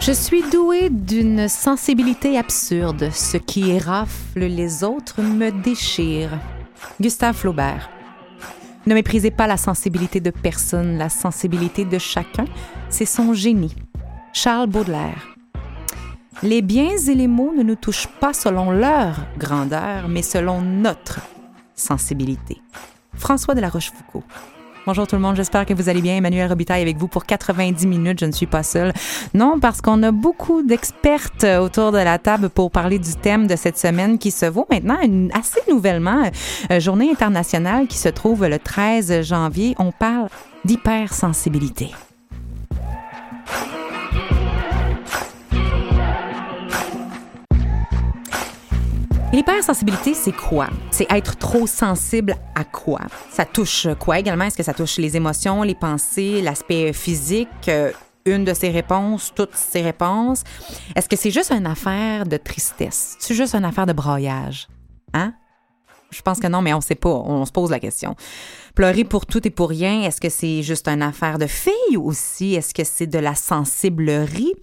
Je suis douée d'une sensibilité absurde. Ce qui érafle les autres me déchire. Gustave Flaubert. Ne méprisez pas la sensibilité de personne. La sensibilité de chacun, c'est son génie. Charles Baudelaire. Les biens et les maux ne nous touchent pas selon leur grandeur, mais selon notre sensibilité. François de la Rochefoucauld. Bonjour tout le monde, j'espère que vous allez bien. Emmanuel Robitaille avec vous pour 90 minutes. Je ne suis pas seule. Non, parce qu'on a beaucoup d'expertes autour de la table pour parler du thème de cette semaine qui se vaut maintenant une, assez nouvellement, euh, journée internationale qui se trouve le 13 janvier. On parle d'hypersensibilité. L'hypersensibilité, c'est quoi? C'est être trop sensible à quoi? Ça touche quoi également? Est-ce que ça touche les émotions, les pensées, l'aspect physique? Euh, une de ces réponses, toutes ces réponses. Est-ce que c'est juste une affaire de tristesse? C'est juste une affaire de broyage? Hein? Je pense que non, mais on ne sait pas. On se pose la question. Pleurer pour tout et pour rien, est-ce que c'est juste une affaire de fille aussi? Est-ce que c'est de la sensiblerie?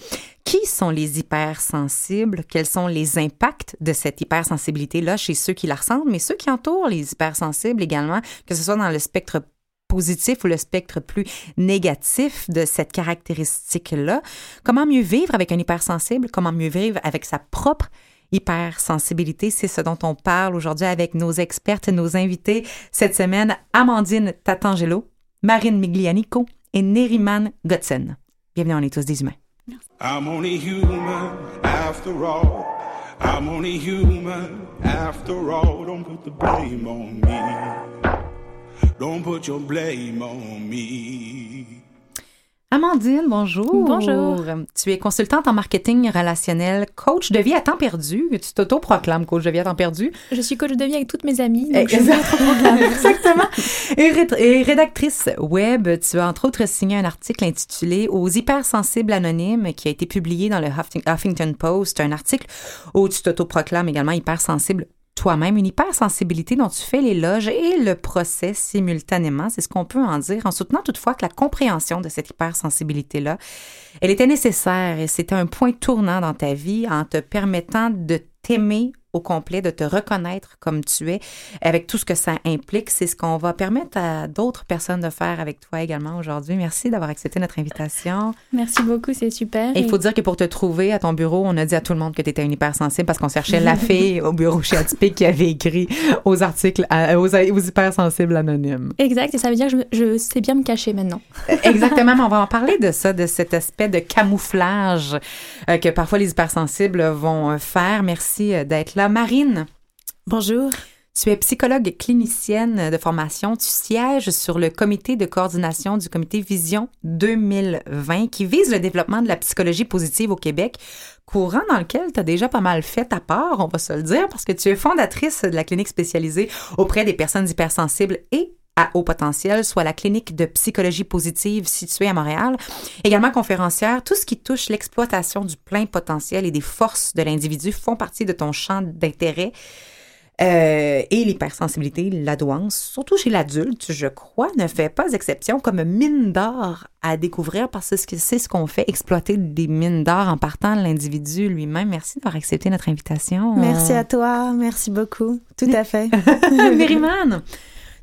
Qui sont les hypersensibles? Quels sont les impacts de cette hypersensibilité-là chez ceux qui la ressentent, mais ceux qui entourent les hypersensibles également, que ce soit dans le spectre positif ou le spectre plus négatif de cette caractéristique-là? Comment mieux vivre avec un hypersensible? Comment mieux vivre avec sa propre hypersensibilité. C'est ce dont on parle aujourd'hui avec nos expertes, nos invités cette semaine, Amandine Tatangelo, Marine Miglianico et Neriman Gotsen. Bienvenue, on est tous des humains. I'm only human after all. I'm only human after all. Don't put the blame on me. Don't put your blame on me. Amandine, bonjour. Bonjour. Tu es consultante en marketing relationnel, coach de vie à temps perdu. Tu t'auto-proclames coach de vie à temps perdu. Je suis coach de vie avec toutes mes amies. Donc Exactement. Et, rédactrice web, tu as entre autres signé un article intitulé Aux hypersensibles anonymes qui a été publié dans le Huffington Post, un article où tu t'auto-proclames également hypersensible toi-même, une hypersensibilité dont tu fais l'éloge et le procès simultanément. C'est ce qu'on peut en dire, en soutenant toutefois que la compréhension de cette hypersensibilité-là, elle était nécessaire et c'était un point tournant dans ta vie en te permettant de t'aimer au complet, de te reconnaître comme tu es, avec tout ce que ça implique. C'est ce qu'on va permettre à d'autres personnes de faire avec toi également aujourd'hui. Merci d'avoir accepté notre invitation. Merci beaucoup, c'est super. Et il faut dire que pour te trouver à ton bureau, on a dit à tout le monde que tu étais une hypersensible parce qu'on cherchait la fille au bureau chez Atypique qui avait écrit aux articles, aux, aux, hypersensibles anonymes. Exact, et ça veut dire que je, je sais bien me cacher maintenant. Exactement, on va en parler de ça, de cet aspect de camouflage euh, que parfois les hypersensibles vont faire. Merci euh, d'être là. Marine. Bonjour. Tu es psychologue clinicienne de formation. Tu sièges sur le comité de coordination du comité Vision 2020 qui vise le développement de la psychologie positive au Québec, courant dans lequel tu as déjà pas mal fait ta part, on va se le dire, parce que tu es fondatrice de la clinique spécialisée auprès des personnes hypersensibles et à haut potentiel, soit la clinique de psychologie positive située à Montréal. Également conférencière, tout ce qui touche l'exploitation du plein potentiel et des forces de l'individu font partie de ton champ d'intérêt. Euh, et l'hypersensibilité, la douance, surtout chez l'adulte, je crois, ne fait pas exception comme mine d'or à découvrir parce que c'est ce qu'on fait, exploiter des mines d'or en partant de l'individu lui-même. Merci d'avoir accepté notre invitation. Merci à toi, merci beaucoup. Tout à fait. Mérimane,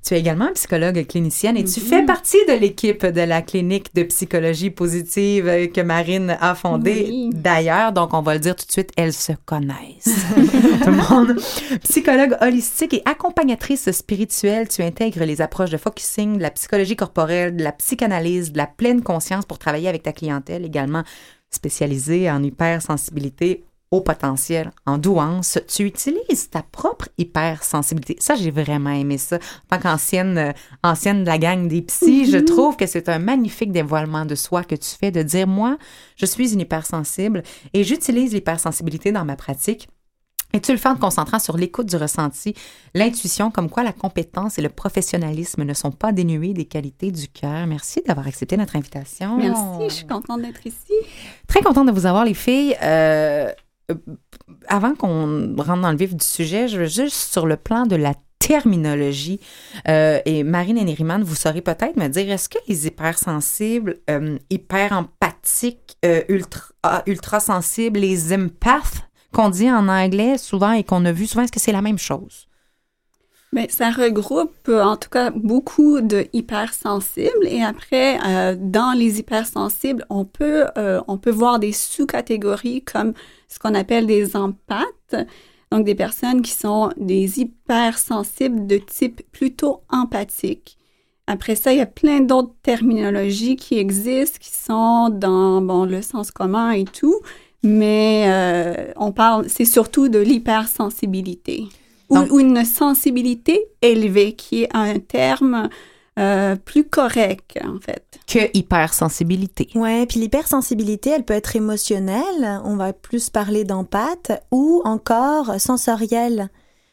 tu es également psychologue clinicienne et tu fais partie de l'équipe de la clinique de psychologie positive que Marine a fondée. D'ailleurs, donc on va le dire tout de suite, elles se connaissent. tout le monde. Psychologue holistique et accompagnatrice spirituelle, tu intègres les approches de focusing, de la psychologie corporelle, de la psychanalyse, de la pleine conscience pour travailler avec ta clientèle également spécialisée en hypersensibilité haut potentiel, en douance, tu utilises ta propre hypersensibilité. Ça, j'ai vraiment aimé ça. En tant qu'ancienne euh, ancienne de la gang des psys, je trouve que c'est un magnifique dévoilement de soi que tu fais de dire, moi, je suis une hypersensible et j'utilise l'hypersensibilité dans ma pratique. Et tu le fais en te concentrant sur l'écoute du ressenti, l'intuition, comme quoi la compétence et le professionnalisme ne sont pas dénués des qualités du cœur. Merci d'avoir accepté notre invitation. Merci, je suis contente d'être ici. Très contente de vous avoir, les filles. Euh, avant qu'on rentre dans le vif du sujet, je veux juste sur le plan de la terminologie. Euh, et Marine et Neriman, vous saurez peut-être me dire, est-ce que les hypersensibles, euh, hyper empathiques, euh, ultra, ah, ultra sensibles, les empaths qu'on dit en anglais souvent et qu'on a vu souvent, est-ce que c'est la même chose? Mais ça regroupe euh, en tout cas beaucoup de hypersensibles. Et après euh, dans les hypersensibles on peut euh, on peut voir des sous-catégories comme ce qu'on appelle des empathes. Donc des personnes qui sont des hypersensibles de type plutôt empathique. Après ça il y a plein d'autres terminologies qui existent qui sont dans bon le sens commun et tout. Mais euh, on parle c'est surtout de l'hypersensibilité Donc- ou une sensibilité élevée, qui est un terme euh, plus correct, en fait. Que hypersensibilité. Ouais, puis l'hypersensibilité, elle peut être émotionnelle, on va plus parler d'empathe, ou encore sensorielle.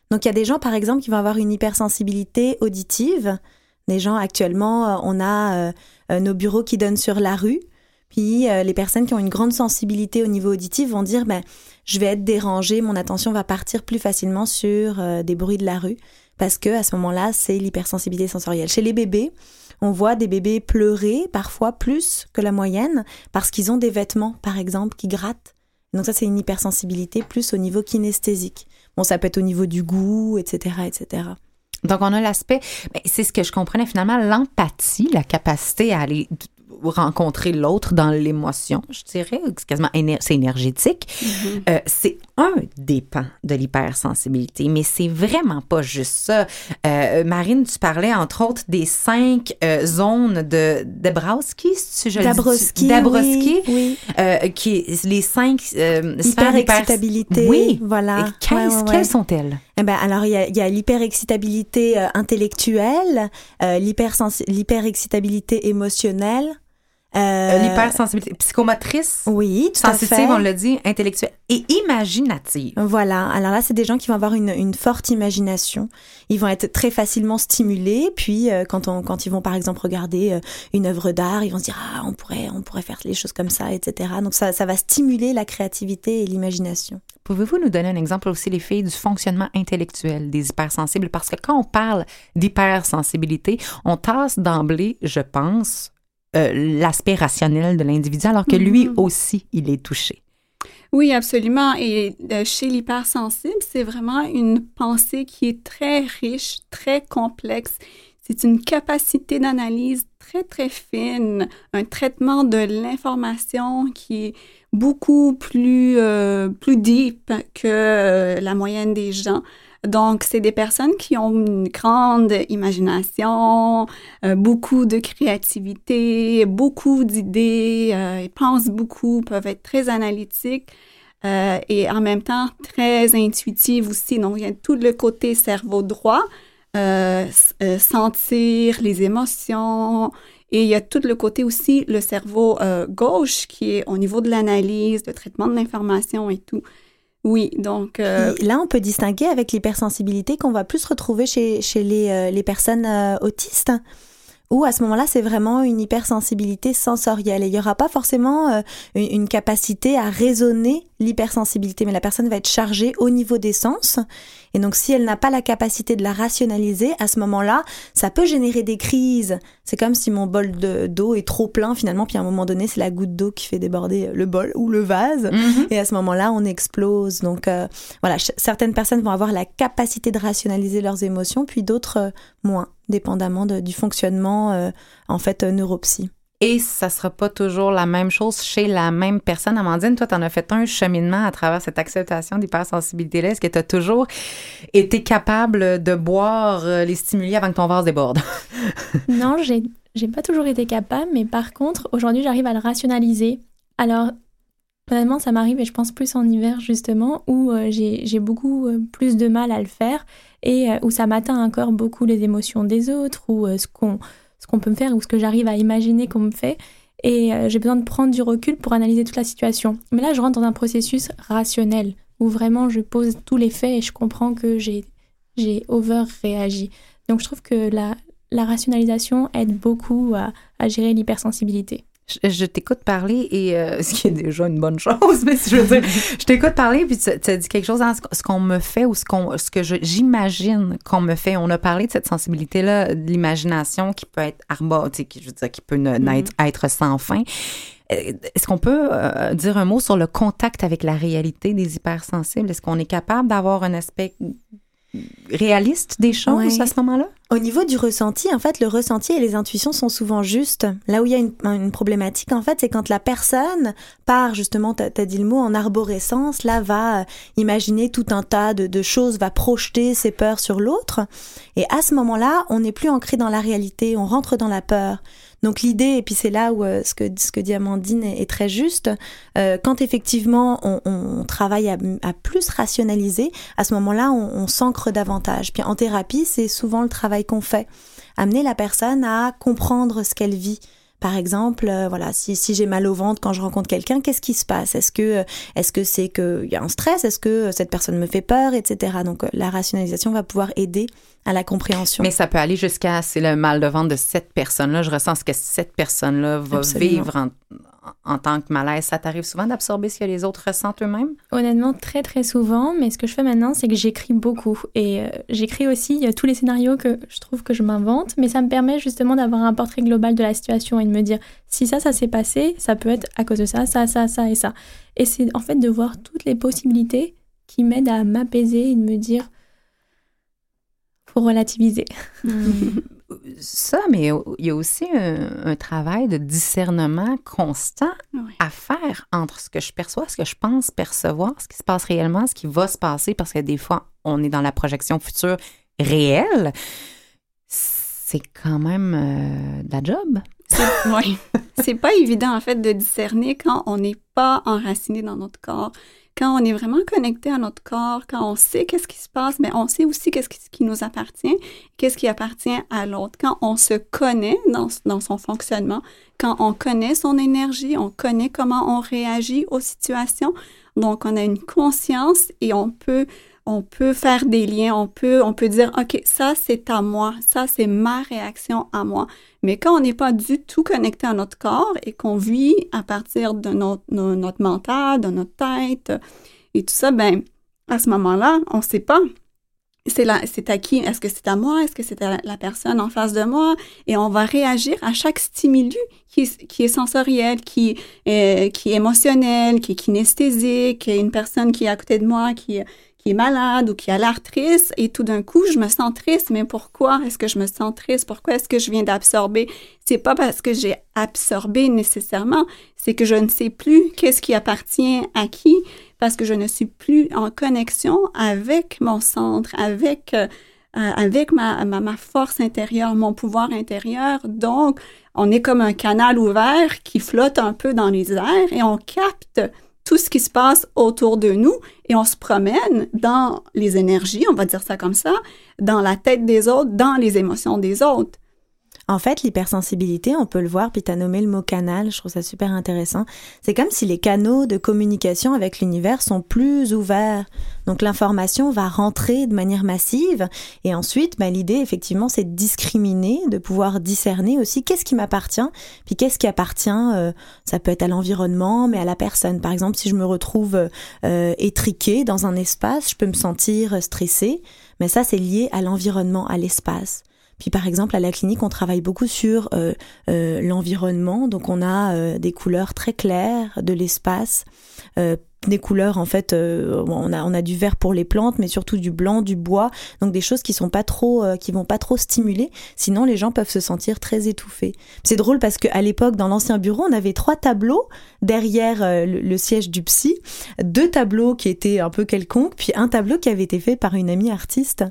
Donc il y a des gens, par exemple, qui vont avoir une hypersensibilité auditive. Des gens, actuellement, euh, on a euh, euh, nos bureaux qui donnent sur la rue. Puis euh, les personnes qui ont une grande sensibilité au niveau auditif vont dire, ben, je vais être dérangée, mon attention va partir plus facilement sur euh, des bruits de la rue. Parce que à ce moment-là, c'est l'hypersensibilité sensorielle. Chez les bébés, on voit des bébés pleurer parfois plus que la moyenne parce qu'ils ont des vêtements, par exemple, qui grattent. Donc ça, c'est une hypersensibilité plus au niveau kinesthésique. Bon, ça peut être au niveau du goût, etc., etc. Donc, on a l'aspect, ben, c'est ce que je comprenais finalement, l'empathie, la capacité à aller rencontrer l'autre dans l'émotion, je dirais, c'est quasiment éner- c'est énergétique. Euh, c'est un des pans de l'hypersensibilité, mais c'est vraiment pas juste ça. Euh, Marine, tu parlais entre autres des cinq euh, zones de Dabrowski, si je le dis- Dabrowski, Dabrowski, oui, oui. qui les cinq Hyperexcitabilité, Oui. voilà. Et qu'est-ce- Ouais, ouais, ouais. Quelles sont-elles? Eh ben, alors, il y a, a l'hyperexcitabilité intellectuelle, l'hyperexcitabilité émotionnelle. Euh, L'hypersensibilité psychomotrice, Oui, tout à fait. sensitive, on l'a dit, intellectuelle et imaginative. Voilà. Alors là, c'est des gens qui vont avoir une, une forte imagination. Ils vont être très facilement stimulés. Puis, euh, quand, on, quand ils vont, par exemple, regarder euh, une œuvre d'art, ils vont se dire ah, on pourrait, on pourrait faire les choses comme ça, etc. Donc ça, ça va stimuler la créativité et l'imagination. Pouvez-vous nous donner un exemple aussi, les filles, du fonctionnement intellectuel des hypersensibles? Parce que quand on parle d'hypersensibilité, on tasse d'emblée, je pense, euh, l'aspect rationnel de l'individu, alors que lui Mhm. aussi, il est touché. Oui, absolument. Et euh, chez l'hypersensible, c'est vraiment une pensée qui est très riche, très complexe. C'est une capacité d'analyse très, très fine, un traitement de l'information qui est beaucoup plus, euh, plus deep que euh, la moyenne des gens. Donc, c'est des personnes qui ont une grande imagination, euh, beaucoup de créativité, beaucoup d'idées, euh, ils pensent beaucoup, peuvent être très analytiques euh, et en même temps très intuitives aussi. Donc, il y a tout le côté cerveau droit, euh, euh, sentir les émotions. Et il y a tout le côté aussi, le cerveau euh, gauche, qui est au niveau de l'analyse, le traitement de l'information et tout. Oui, donc... euh, là, on peut distinguer avec l'hypersensibilité qu'on va plus retrouver chez, chez les, euh, les personnes euh, autistes. Où à ce moment-là, c'est vraiment une hypersensibilité sensorielle. Et il n'y aura pas forcément euh, une, une capacité à raisonner l'hypersensibilité, mais la personne va être chargée au niveau des sens. Et donc, si elle n'a pas la capacité de la rationaliser, à ce moment-là, ça peut générer des crises. C'est comme si mon bol de- d'eau est trop plein finalement, puis à un moment donné, c'est la goutte d'eau qui fait déborder le bol ou le vase. Mhm. Et à ce moment-là, on explose. Donc euh, voilà, certaines personnes vont avoir la capacité de rationaliser leurs émotions, puis d'autres euh, moins, dépendamment de- du fonctionnement euh, en fait euh, neuropsy. Et ça sera pas toujours la même chose chez la même personne. Amandine, toi, tu en as fait un cheminement à travers cette acceptation d'hypersensibilité-là. Est-ce que tu as toujours été capable de boire euh, les stimuli avant que ton vase déborde? Non, j'ai j'ai pas toujours été capable, mais par contre, aujourd'hui, j'arrive à le rationaliser. Alors, Honnêtement, ça m'arrive et je pense plus en hiver justement où euh, j'ai beaucoup euh, plus de mal à le faire et où ça m'atteint encore beaucoup les émotions des autres ou ce qu'on ce qu'on peut me faire ou ce que j'arrive à imaginer qu'on me fait. Et j'ai besoin de prendre du recul pour analyser toute la situation. Mais là, je rentre dans un processus rationnel où vraiment je pose tous les faits et je comprends que j'ai j'ai over réagi. Donc je trouve que la, la rationalisation aide beaucoup à, à gérer l'hypersensibilité je, t'écoute parler et euh, ce qui est déjà une bonne chose, mais je veux dire, je t'écoute parler puis tu, as dit quelque chose dans ce, qu'on me fait ou ce qu'on, ce que j'imagine qu'on me fait. On a parlé de cette sensibilité-là, de l'imagination qui peut être arba, qui, je veux dire, qui peut mm-hmm. être sans fin. Euh, est-ce qu'on peut euh, dire un mot sur le contact avec la réalité des hypersensibles? Est-ce qu'on est capable d'avoir un aspect réaliste des choses à ce moment-là? Au niveau du ressenti, en fait, le ressenti et les intuitions sont souvent justes. Là où il y a une, problématique, en fait, c'est quand la personne part, justement, tu as dit le mot, en arborescence, là, va euh, imaginer tout un tas de, de choses, va projeter ses peurs sur l'autre. Et à ce moment-là, on n'est plus ancré dans la réalité, on rentre dans la peur. Donc l'idée, et puis c'est là où euh, ce, que, ce que dit Amandine est, très juste, euh, quand effectivement on, travaille à, à, plus rationaliser, à ce moment-là, on, on s'ancre davantage. Puis en thérapie, c'est souvent le travail qu'on fait. Amener la personne à comprendre ce qu'elle vit. Par exemple, euh, voilà, si, si j'ai mal au ventre quand je rencontre quelqu'un, qu'est-ce qui se passe? Est-ce que est-ce que c'est qu'il y a un stress? Est-ce que cette personne me fait peur, etc. Donc la rationalisation va pouvoir aider à la compréhension. Mais ça peut aller jusqu'à c'est le mal de ventre de cette personne-là. Je ressens ce que cette personne-là va vivre en, en, tant que malaise. Ça t'arrive souvent d'absorber ce que les autres ressentent eux-mêmes? Honnêtement, très très souvent. Mais ce que je fais maintenant, c'est que j'écris beaucoup. Et euh, j'écris aussi tous les scénarios que je trouve que je m'invente. Mais ça me permet justement d'avoir un portrait global de la situation et de me dire si ça, ça s'est passé, ça peut être à cause de ça, ça, ça, ça et ça. Et c'est en fait de voir toutes les possibilités qui m'aident à m'apaiser et de me dire pour relativiser. Ça, mais il y a aussi un, travail de discernement constant à faire entre ce que je perçois, ce que je pense percevoir, ce qui se passe réellement, ce qui va se passer, parce que des fois, on est dans la projection future réelle. C'est quand même euh, de la job. Oui. C'est pas évident, en fait, de discerner quand on n'est pas enraciné dans notre corps quand on est vraiment connecté à notre corps, quand on sait qu'est-ce qui se passe, mais on sait aussi qu'est-ce qui nous appartient, qu'est-ce qui appartient à l'autre. Quand on se connaît dans, dans son fonctionnement, quand on connaît son énergie, on connaît comment on réagit aux situations, donc on a une conscience et on peut on peut faire des liens, on peut, on peut dire, OK, ça c'est à moi, ça c'est ma réaction à moi. Mais quand on n'est pas du tout connecté à notre corps et qu'on vit à partir de notre, notre mental, de notre tête et tout ça, ben, à ce moment-là, on ne sait pas. C'est c'est à qui? Est-ce que c'est à moi? Est-ce que c'est à la personne en face de moi? Et on va réagir à chaque stimulus qui, est sensoriel, qui est, qui est émotionnel, qui est une personne qui est à côté de moi, qui, qui est malade ou qui a l'air triste et tout d'un coup, je me sens triste. Mais pourquoi est-ce que je me sens triste? Pourquoi est-ce que je viens d'absorber? C'est pas parce que j'ai absorbé nécessairement, c'est que je ne sais plus qu'est-ce qui appartient à qui parce que je ne suis plus en connexion avec mon centre, avec euh, avec ma, ma, ma, force intérieure, mon pouvoir intérieur. Donc, on est comme un canal ouvert qui flotte un peu dans les airs et on capte tout ce qui se passe autour de nous et on se promène dans les énergies, on va dire ça comme ça, dans la tête des autres, dans les émotions des autres. En fait, l'hypersensibilité, on peut le voir, puis tu as nommé le mot canal, je trouve ça super intéressant. C'est comme si les canaux de communication avec l'univers sont plus ouverts. Donc l'information va rentrer de manière massive. Et ensuite, bah, l'idée, effectivement, c'est de discriminer, de pouvoir discerner aussi qu'est-ce qui m'appartient, puis qu'est-ce qui appartient, euh, ça peut être à l'environnement, mais à la personne. Par exemple, si je me retrouve euh, étriquée dans un espace, je peux me sentir stressée. Mais ça, c'est lié à l'environnement, à l'espace. Puis par exemple à la clinique, on travaille beaucoup sur euh, euh, l'environnement, donc on a euh, des couleurs très claires de l'espace, des couleurs en fait, on a on a du vert pour les plantes, mais surtout du blanc, du bois, donc des choses qui sont pas trop, qui vont pas trop stimuler. Sinon les gens peuvent se sentir très étouffés. C'est drôle parce qu'à l'époque dans l'ancien bureau, on avait trois tableaux derrière le siège du psy, deux tableaux qui étaient un peu quelconques, puis un tableau qui avait été fait par une amie artiste.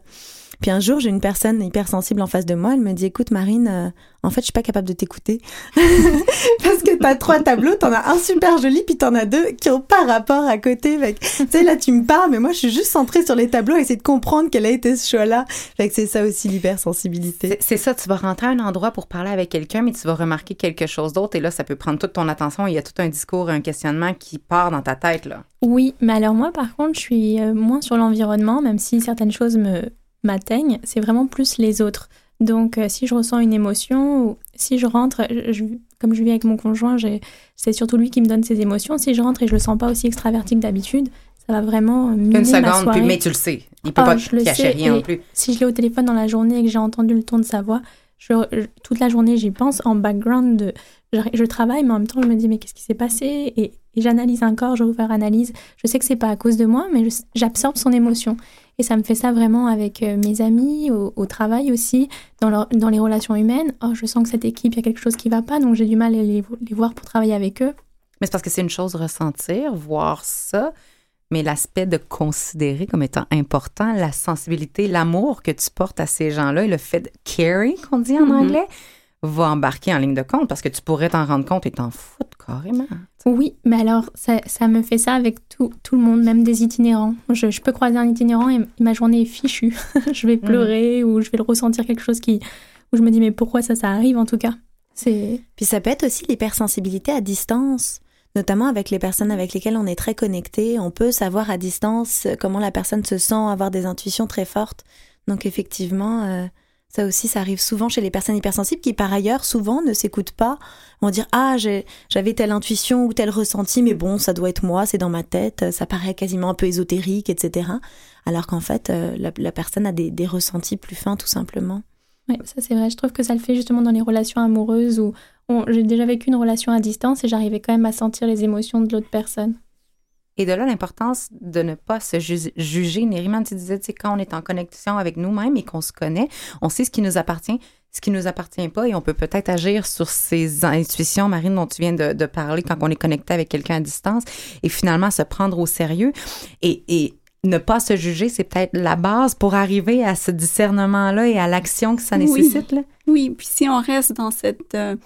Puis un jour, j'ai une personne hypersensible en face de moi. Elle me dit, écoute, Marine, euh, en fait, je suis pas capable de t'écouter. Parce que t'as trois tableaux, t'en as un super joli, puis t'en as deux qui ont pas rapport à côté. tu sais, là, tu me parles, mais moi, je suis juste centrée sur les tableaux et essayer de comprendre quel a été ce choix-là. Fait que c'est ça aussi, l'hypersensibilité. C'est ça, tu vas rentrer à un endroit pour parler avec quelqu'un, mais tu vas remarquer quelque chose d'autre et là, ça peut prendre toute ton attention. Il y a tout un discours, un questionnement qui part dans ta tête, là. Oui, mais alors moi, par contre, je suis euh, moins sur l'environnement, même si certaines choses me m'atteignent, c'est vraiment plus les autres. Donc, euh, si je ressens une émotion, ou si je rentre, comme je vis avec mon conjoint, c'est surtout lui qui me donne ses émotions. Si je rentre et je le sens pas aussi extraverti que d'habitude, ça va vraiment miner Une seconde, ma mais tu le sais. Il peut ah, pas te cacher rien non plus. Si je l'ai au téléphone dans la journée et que j'ai entendu le ton de sa voix, toute la journée, j'y pense en background. De, je, travaille, mais en même temps, je me dis, mais qu'est-ce qui s'est passé? Et, j'analyse encore, je faire analyse. Je sais que c'est pas à cause de moi, mais j'absorbe son émotion. Et ça me fait ça vraiment avec euh, mes amis, au, travail aussi, dans, dans, les relations humaines. Oh, je sens que cette équipe, il y a quelque chose qui va pas, donc j'ai du mal à les, les, voir pour travailler avec eux. Mais c'est parce que c'est une chose ressentir, voir ça, mais l'aspect de considérer comme étant important la sensibilité, l'amour que tu portes à ces gens-là et le fait de carry, qu'on dit en mm-hmm. anglais, va embarquer en ligne de compte parce que tu pourrais t'en rendre compte et t'en foutre carrément. Oui, mais alors ça, ça, me fait ça avec tout, tout, le monde, même des itinérants. Je, je, peux croiser un itinérant et ma journée est fichue. je vais pleurer ou je vais le ressentir quelque chose qui où je me dis mais pourquoi ça ça arrive en tout cas? C'est Puis ça peut être aussi l'hypersensibilité à distance. Notamment avec les personnes avec lesquelles on est très connecté, on peut savoir à distance comment la personne se sent, avoir des intuitions très fortes. Donc effectivement, euh, ça aussi, ça arrive souvent chez les personnes hypersensibles qui, par ailleurs, souvent ne s'écoutent pas. Vont dire ah j'avais telle intuition ou tel ressenti, mais bon, ça doit être moi, c'est dans ma tête, ça paraît quasiment un peu ésotérique, etc. Alors qu'en fait, euh, la, personne a des, ressentis plus fins, tout simplement. Oui, ça c'est vrai. Je trouve que ça le fait justement dans les relations amoureuses où j'ai déjà vécu une relation à distance et j'arrivais quand même à sentir les émotions de l'autre personne. Et de là, l'importance de ne pas se juger. Nériman, tu disais, tu quand on est en connexion avec nous-mêmes et qu'on se connaît, on sait ce qui nous appartient, ce qui nous appartient pas et on peut peut-être agir sur ces intuitions, Marine, dont tu viens de, parler quand on est connecté avec quelqu'un à distance et finalement se prendre au sérieux. Et, ne pas se juger, c'est peut-être la base pour arriver à ce discernement-là et à l'action que ça nécessite. Là. Oui, puis si on reste dans cette... Euh,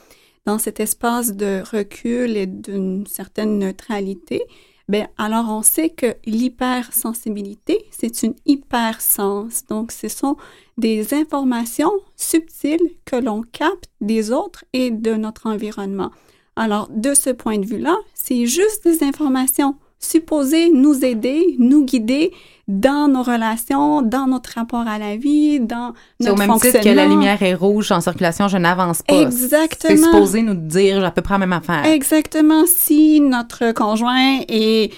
dans cet espace de recul et d'une certaine neutralité, ben alors on sait que l'hypersensibilité, c'est une hypersens. Donc, ce sont des informations subtiles que l'on capte des autres et de notre environnement. Alors, de ce point de vue-là, c'est juste des informations supposées nous aider, nous guider dans nos relations, dans notre rapport à la vie, dans notre au même titre que la lumière est rouge en circulation, je n'avance pas. Exactement. C'est supposé nous dire à peu près la même affaire. Exactement. Si notre conjoint est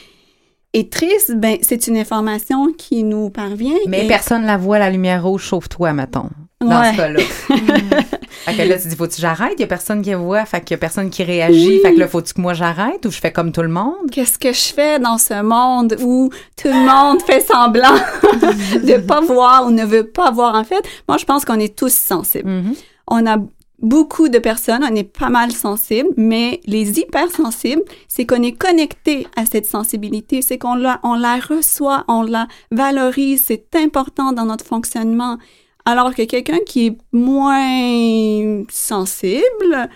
est triste, ben c'est une information qui nous parvient. Mais personne la voit, la lumière rouge, sauf toi, mettons dans ce cas-là. fait que là, tu dis, faut-tu j'arrête? Il y a personne qui voit, fait qu'il y a personne qui réagit. Fait que là, faut-tu que moi j'arrête ou je fais comme tout le monde? Qu'est-ce que je fais dans ce monde où tout le monde fait semblant de pas voir ou ne veut pas voir? En fait, moi, je pense qu'on est tous sensibles. Mm-hmm. On a beaucoup de personnes, on est pas mal sensibles, mais les hypersensibles, c'est qu'on est connecté à cette sensibilité, c'est qu'on la, on la reçoit, on la valorise, c'est important dans notre fonctionnement. Alors que quelqu'un qui est moins sensible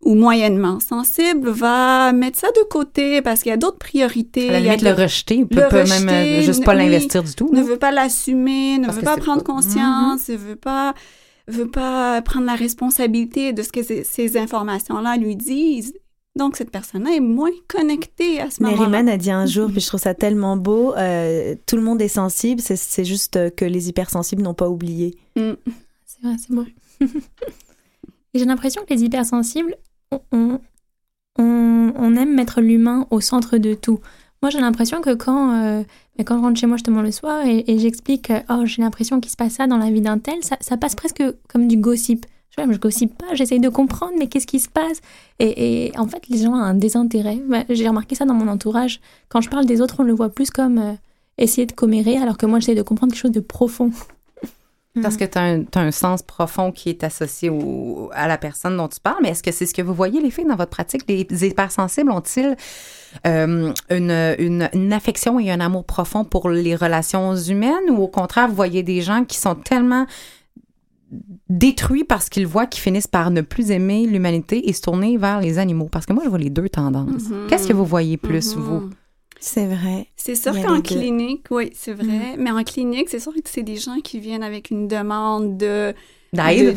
ou moyennement sensible va mettre ça de côté parce qu'il y a d'autres priorités. À la limite, le rejeter, il peut, même juste pas l'investir du tout. Ne veut pas l'assumer, ne veut pas prendre conscience, ne veut pas veut pas prendre la responsabilité de ce que ces informations-là lui disent. Donc, cette personne-là est moins connectée à ce moment-là. Neriman a dit un jour, puis je trouve ça tellement beau, euh, tout le monde est sensible, c'est juste que les hypersensibles n'ont pas oublié. Mm. C'est vrai, c'est beau. j'ai l'impression que les hypersensibles, on, on, aime mettre l'humain au centre de tout. Moi, j'ai l'impression que quand, euh, quand je rentre chez moi justement le soir et, j'explique, oh, j'ai l'impression qu'il se passe ça dans la vie d'un tel, ça, ça passe presque comme du gossip. Je ne gossipe pas, j'essaye de comprendre, mais qu'est-ce qui se passe? Et, en fait, les gens ont un désintérêt. J'ai remarqué ça dans mon entourage. Quand je parle des autres, on le voit plus comme euh, essayer de commérer, alors que moi, j'essaie de comprendre quelque chose de profond. Parce que tu as, un sens profond qui est associé à la personne dont tu parles, mais est-ce que c'est ce que vous voyez, les filles, dans votre pratique? Les hypersensibles ont-ils euh, une, une, affection et un amour profond pour les relations humaines? Ou au contraire, vous voyez des gens qui sont tellement détruits parce qu'ils voient qu'ils finissent par ne plus aimer l'humanité et se tourner vers les animaux. Parce que moi, je vois les deux tendances. Mhm. Qu'est-ce que vous voyez plus, Mhm. vous? C'est vrai. C'est sûr qu'en clinique, oui, c'est vrai. Mais en clinique, c'est sûr que c'est des gens qui viennent avec une demande de D'aide,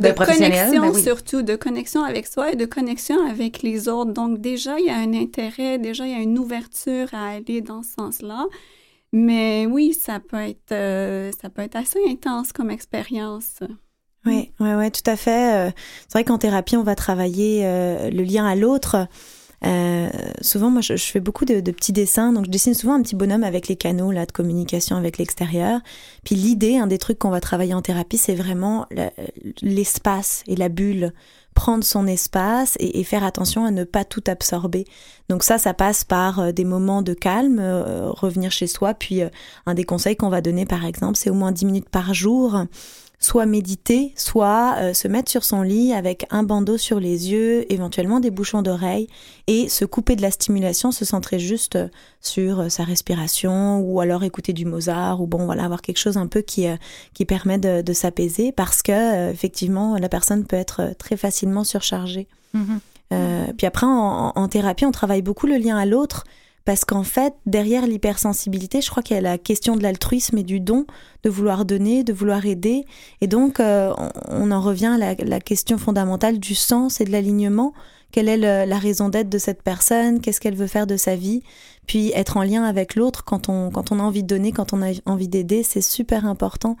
de, connexion ben oui. surtout, de connexion avec soi et de connexion avec les autres. Donc déjà, il y a un intérêt, déjà, il y a une ouverture à aller dans ce sens-là. Mais oui, ça peut être, euh, ça peut être assez intense comme expérience. Oui, ouais, ouais, tout à fait. Euh, C'est vrai qu'en thérapie, on va travailler euh, le lien à l'autre. Souvent, moi, je, fais beaucoup de, de petits dessins, donc je dessine souvent un petit bonhomme avec les canaux là de communication avec l'extérieur. Puis l'idée, un des trucs qu'on va travailler en thérapie, c'est vraiment l'espace et la bulle, prendre son espace et, faire attention à ne pas tout absorber. Donc ça, ça passe par euh, des moments de calme, euh, revenir chez soi. Puis euh, un des conseils qu'on va donner, par exemple, c'est au moins 10 minutes par jour soit méditer, soit euh, se mettre sur son lit avec un bandeau sur les yeux, éventuellement des bouchons d'oreilles, et se couper de la stimulation, se centrer juste euh, sur euh, sa respiration, ou alors écouter du Mozart, ou bon voilà, avoir quelque chose un peu qui, euh, qui permet de, de s'apaiser, parce que effectivement, la personne peut être très facilement surchargée. Mhm. Euh, puis après, en, en thérapie, on travaille beaucoup le lien à l'autre parce qu'en fait, derrière l'hypersensibilité, je crois qu'il y a la question de l'altruisme et du don, de vouloir donner, de vouloir aider. Et donc, euh, on, en revient à la, question fondamentale du sens et de l'alignement. Quelle est la raison d'être de cette personne? Qu'est-ce qu'elle veut faire de sa vie? Puis être en lien avec l'autre quand on, quand on a envie de donner, quand on a envie d'aider, c'est super important.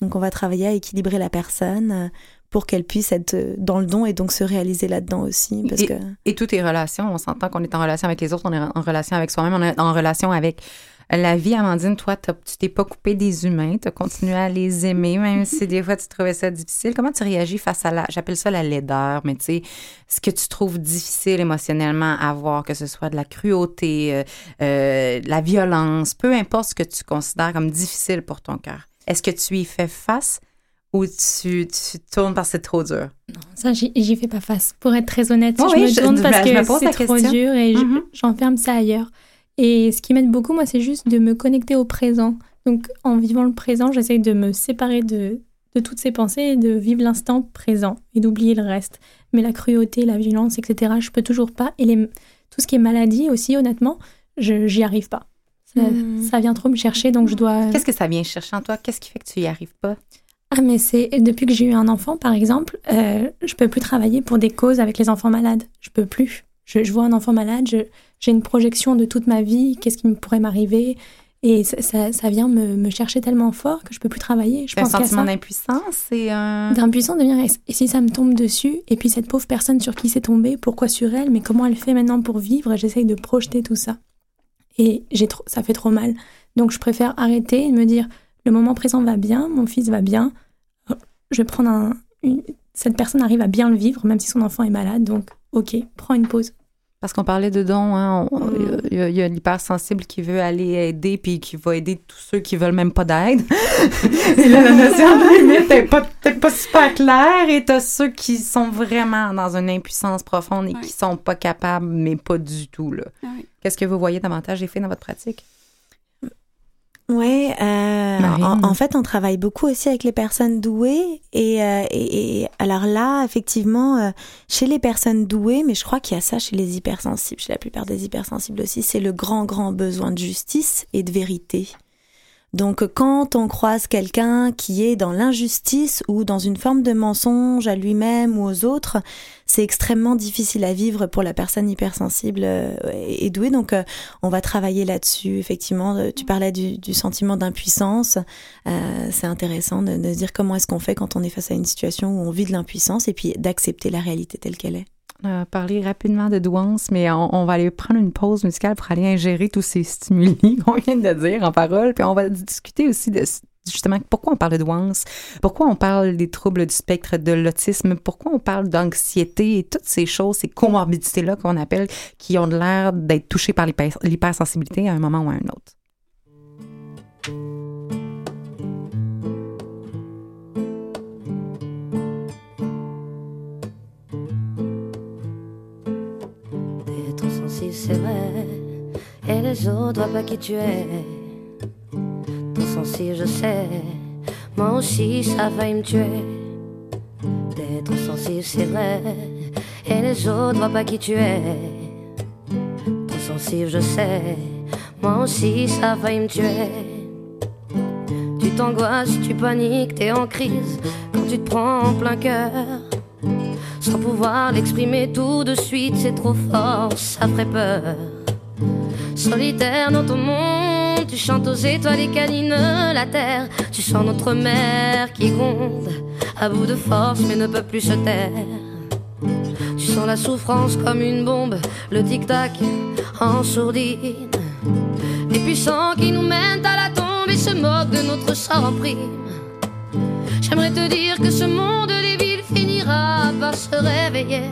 Donc, on va travailler à équilibrer la personne pour qu'elle puisse être euh, dans le don et donc se réaliser là-dedans aussi. Parce Et- que... Et toutes les relations, on s'entend qu'on est en relation avec les autres, on est en relation avec soi-même, on est en relation avec la vie. Amandine, toi, tu t'es pas coupé des humains, tu as continué à les aimer, même si des fois tu trouvais ça difficile. Comment tu réagis face à la, j'appelle ça la laideur, mais tu sais, ce que tu trouves difficile émotionnellement à voir, que ce soit de la cruauté, euh, euh, de la violence, peu importe ce que tu considères comme difficile pour ton cœur. Est-ce que tu y fais face ou tu, tu tournes parce que c'est trop dur? Ça, j'y fais pas face. Pour être très honnête, Oh je oui, me tourne je parce que c'est trop dur et je- Mhm. j'enferme ça ailleurs. Et ce qui m'aide beaucoup, moi, c'est juste de me connecter au présent. Donc, en vivant le présent, j'essaye de me séparer de, de toutes ces pensées et de vivre l'instant présent et d'oublier le reste. Mais la cruauté, la violence, etc., je peux toujours pas. Et les, tout ce qui est maladie aussi, honnêtement, je j'y arrive pas. Ça, Mhm. ça vient trop me chercher, donc je dois. Qu'est-ce que ça vient chercher en toi? Qu'est-ce qui fait que tu y arrives pas? Ah, mais c'est depuis que j'ai eu un enfant, par exemple, euh, je peux plus travailler pour des causes avec les enfants malades. Je peux plus. Je, je vois un enfant malade, j'ai une projection de toute ma vie, qu'est-ce qui me pourrait m'arriver, et ça, ça, ça vient me, me chercher tellement fort que je peux plus travailler. Je un pense qu'à sentiment d'impuissance? C'est un... D'impuissance de dire, et si ça me tombe dessus, et puis cette pauvre personne sur qui c'est tombé, pourquoi sur elle, mais comment elle fait maintenant pour vivre? J'essaye de projeter tout ça. Et j'ai trop, ça fait trop mal. Donc je préfère arrêter et me dire, le moment présent va bien, mon fils va bien, je vais prendre un... une- Cette personne arrive à bien le vivre, même si son enfant est malade, donc ok, prends une pause. Parce qu'on parlait de dons, hein, Mm. il y a, a l'hypersensible qui veut aller aider puis qui va aider tous ceux qui veulent même pas d'aide. et là, la notion de limite est pas- peut-être pas super claire et t'as ceux qui sont vraiment dans une impuissance profonde et Ouais. qui sont pas capables, mais pas du tout, là. Ah oui. Qu'est-ce que vous voyez davantage faits dans votre pratique? Oui, euh, en, en fait, on travaille beaucoup aussi avec les personnes douées. Et, euh, et, et alors là, effectivement, euh, chez les personnes douées, mais je crois qu'il y a ça chez les hypersensibles, chez la plupart des hypersensibles aussi, c'est le grand, grand besoin de justice et de vérité. Donc quand on croise quelqu'un qui est dans l'injustice ou dans une forme de mensonge à lui-même ou aux autres, c'est extrêmement difficile à vivre pour la personne hypersensible euh, et douée. Donc euh, on va travailler là-dessus. Effectivement, Euh, tu parlais du, sentiment d'impuissance. C'est intéressant de, de dire comment est-ce qu'on fait quand on est face à une situation où on vit de l'impuissance et puis d'accepter la réalité telle qu'elle est. On a rapidement de douance, mais on, va aller prendre une pause musicale pour aller ingérer tous ces stimuli qu'on vient de dire en parole. Puis on va discuter aussi de justement pourquoi on parle de douance, pourquoi on parle des troubles du spectre de l'autisme, pourquoi on parle d'anxiété et toutes ces choses, ces comorbidités-là qu'on appelle, qui ont l'air d'être touchées par l'hyper- l'hypersensibilité à un moment ou à un autre. C'est vrai. Et les autres voient pas qui tu es. Trop sensible, je sais. Moi aussi, ça va me tuer. D'être sensible, c'est vrai. Et les autres voient pas qui tu es. Trop sensible, je sais. Moi aussi, ça va me tuer. Tu t'angoisses, tu paniques, t'es en crise quand tu te prends en plein cœur. Sans pouvoir l'exprimer tout de suite, c'est trop fort, ça ferait peur. Solitaire dans ton monde, tu chantes aux étoiles et canines la terre. Tu sens notre mère qui gronde, à bout de force mais ne peut plus se taire. Tu sens la souffrance comme une bombe, le tic-tac en sourdine. Les puissants qui nous mènent à la tombe et se moquent de notre sort en prime. J'aimerais te dire que ce monde par se réveiller.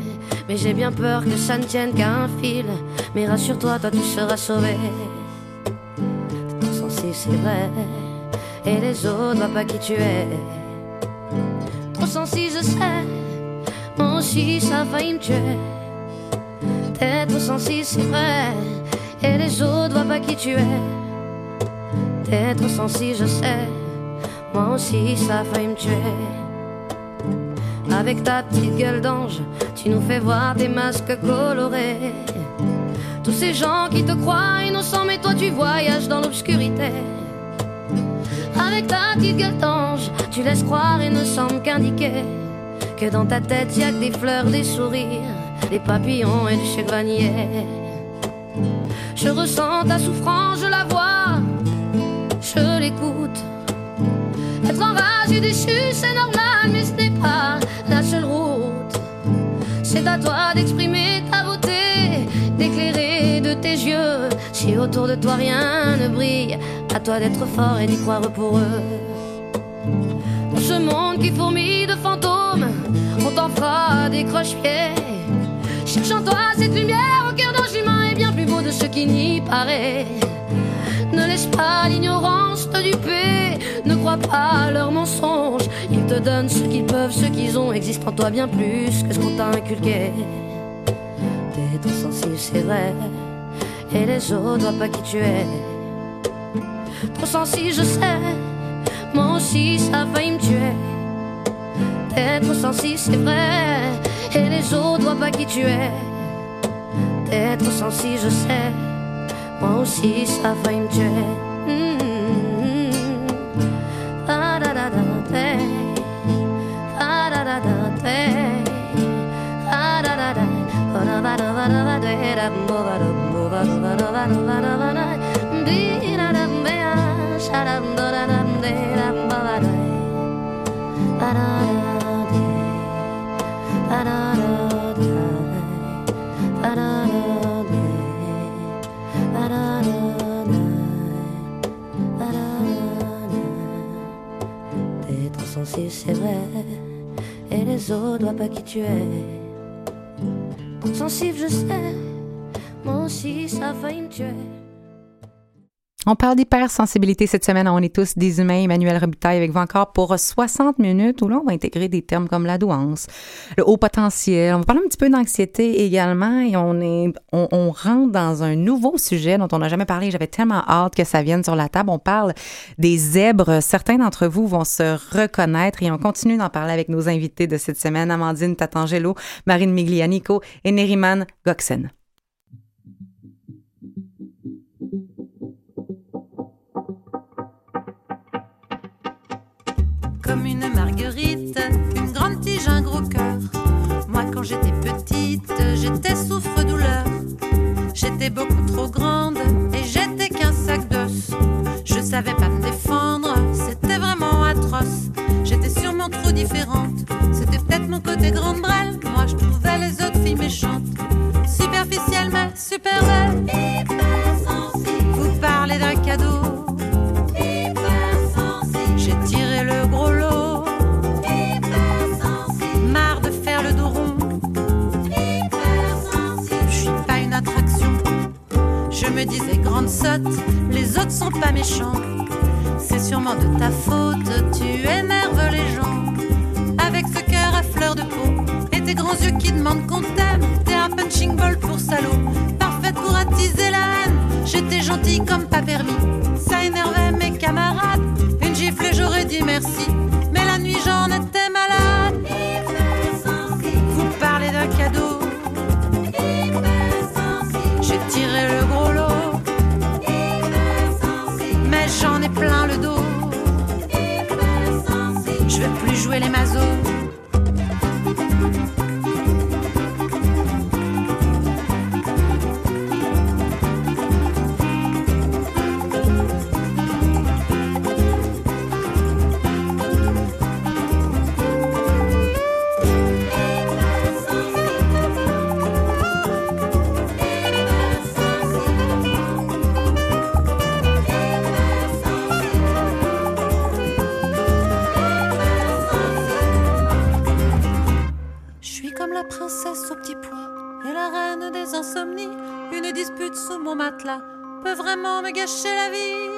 Mais j'ai bien peur que ça ne tienne qu'à un fil. Mais rassure-toi, toi tu seras sauvé. Trop sensible, c'est vrai. Et les autres voient pas qui tu es. Trop sensible, je sais. Moi aussi, ça a failli me tuer. T'es trop sensible, c'est vrai. Et les autres voient pas qui tu es. T'es trop sensible, je sais. Moi aussi, ça a failli me tuer. Avec ta petite gueule d'ange, tu nous fais voir des masques colorés. Tous ces gens qui te croient innocents, mais toi tu voyages dans l'obscurité. Avec ta petite gueule d'ange, tu laisses croire et ne semble qu'indiquer que dans ta tête y a que des fleurs, des sourires, des papillons et du chevalier. Je ressens ta souffrance, je la vois, je l'écoute. Être enragé, déchu, c'est normal, autour de toi rien ne brille, à toi d'être fort et d'y croire pour eux. Dans ce monde qui fourmille de fantômes, on t'en fera des croche-pieds. Cherche en toi cette lumière au cœur d'un humain est bien plus beau de ce qui n'y paraît. Ne laisse pas l'ignorance te duper, ne crois pas leurs mensonges. Ils te donnent ce qu'ils peuvent, ce qu'ils ont, existe en toi bien plus que ce qu'on t'a inculqué. T'es trop sensible, c'est vrai, et les autres voient pas qui tu es. Trop sensible, je sais, moi aussi ça a failli me tuer. T'es trop sensible, c'est vrai, et les autres voient pas qui tu es. T'es trop sensible, je sais. Moi aussi, ça a me tuer. Trop sensible, c'est vrai, et les autres voient pas qui tu es. Trop sensible, je sais, On parle d'hypersensibilité cette semaine. On est tous des humains. Emmanuel Robitaille avec vous encore pour 60 minutes où là, on va intégrer des termes comme la douance, le haut potentiel. On va parler un petit peu d'anxiété également et on est, on, on rentre dans un nouveau sujet dont on n'a jamais parlé. J'avais tellement hâte que ça vienne sur la table. On parle des zèbres. Certains d'entre vous vont se reconnaître et on continue d'en parler avec nos invités de cette semaine. Amandine Tatangelo, Marine Miglianico et Neriman Goxen. Comme une marguerite, une grande tige, un gros cœur. Moi, quand j'étais petite, j'étais souffre-douleur. J'étais beaucoup trop grande et j'étais qu'un sac d'os. Je savais pas me défendre, c'était vraiment atroce. J'étais sûrement trop différente, c'était peut-être mon côté grande brêle. Me disais grande sotte, les autres sont pas méchants. C'est sûrement de ta faute, tu énerves les gens. Avec ce cœur à fleur de peau et tes grands yeux qui demandent qu'on t'aime. T'es un punching ball pour salaud, parfaite pour attiser la haine. J'étais gentille comme pas permis, ça énervait mes camarades. Une gifle et j'aurais dit merci. Jouer les mazos. Me gâcher la vie.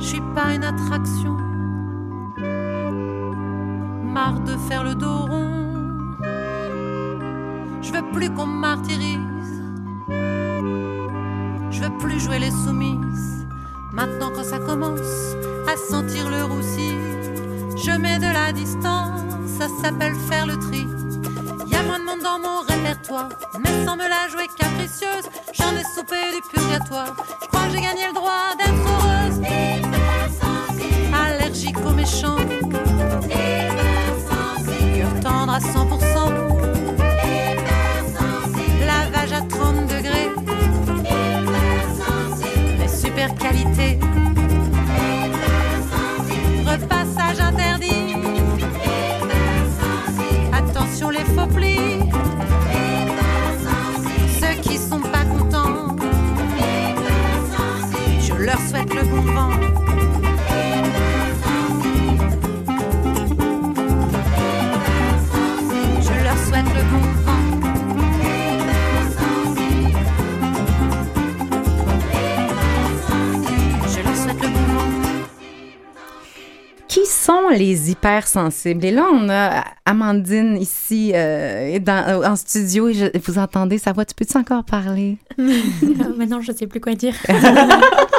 Je suis pas une attraction. Marre de faire le dos rond. Je veux plus qu'on me martyrise. Je veux plus jouer les soumises. Maintenant quand ça commence à sentir le roussi, je mets de la distance, ça s'appelle faire le tri. Y a moins de monde dans mon répertoire, mais sans me la jouer capricieuse, soupé du purgatoire. Leur souhaite le bon vent. Je leur souhaite le bon vent. Je leur souhaite le bon vent. Qui sont les hypersensibles? Et là, on a Amandine ici euh, dans- en studio et je- vous entendez sa voix. Tu peux-tu encore parler? Maintenant, je sais plus quoi dire.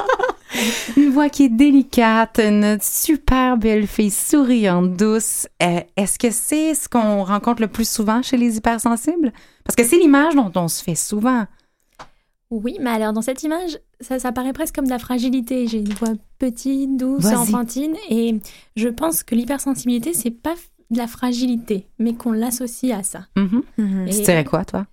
Une voix qui est délicate, une super belle fille, souriante, douce. Euh, Est-ce que c'est ce qu'on rencontre le plus souvent chez les hypersensibles? Parce que c'est l'image dont on se fait souvent. Oui, mais alors dans cette image, ça, ça paraît presque comme de la fragilité. J'ai une voix petite, douce, enfantine, et je pense que l'hypersensibilité, c'est pas de la fragilité, mais qu'on l'associe à ça. Mhm. Mhm. Et- Tu dirais quoi, toi?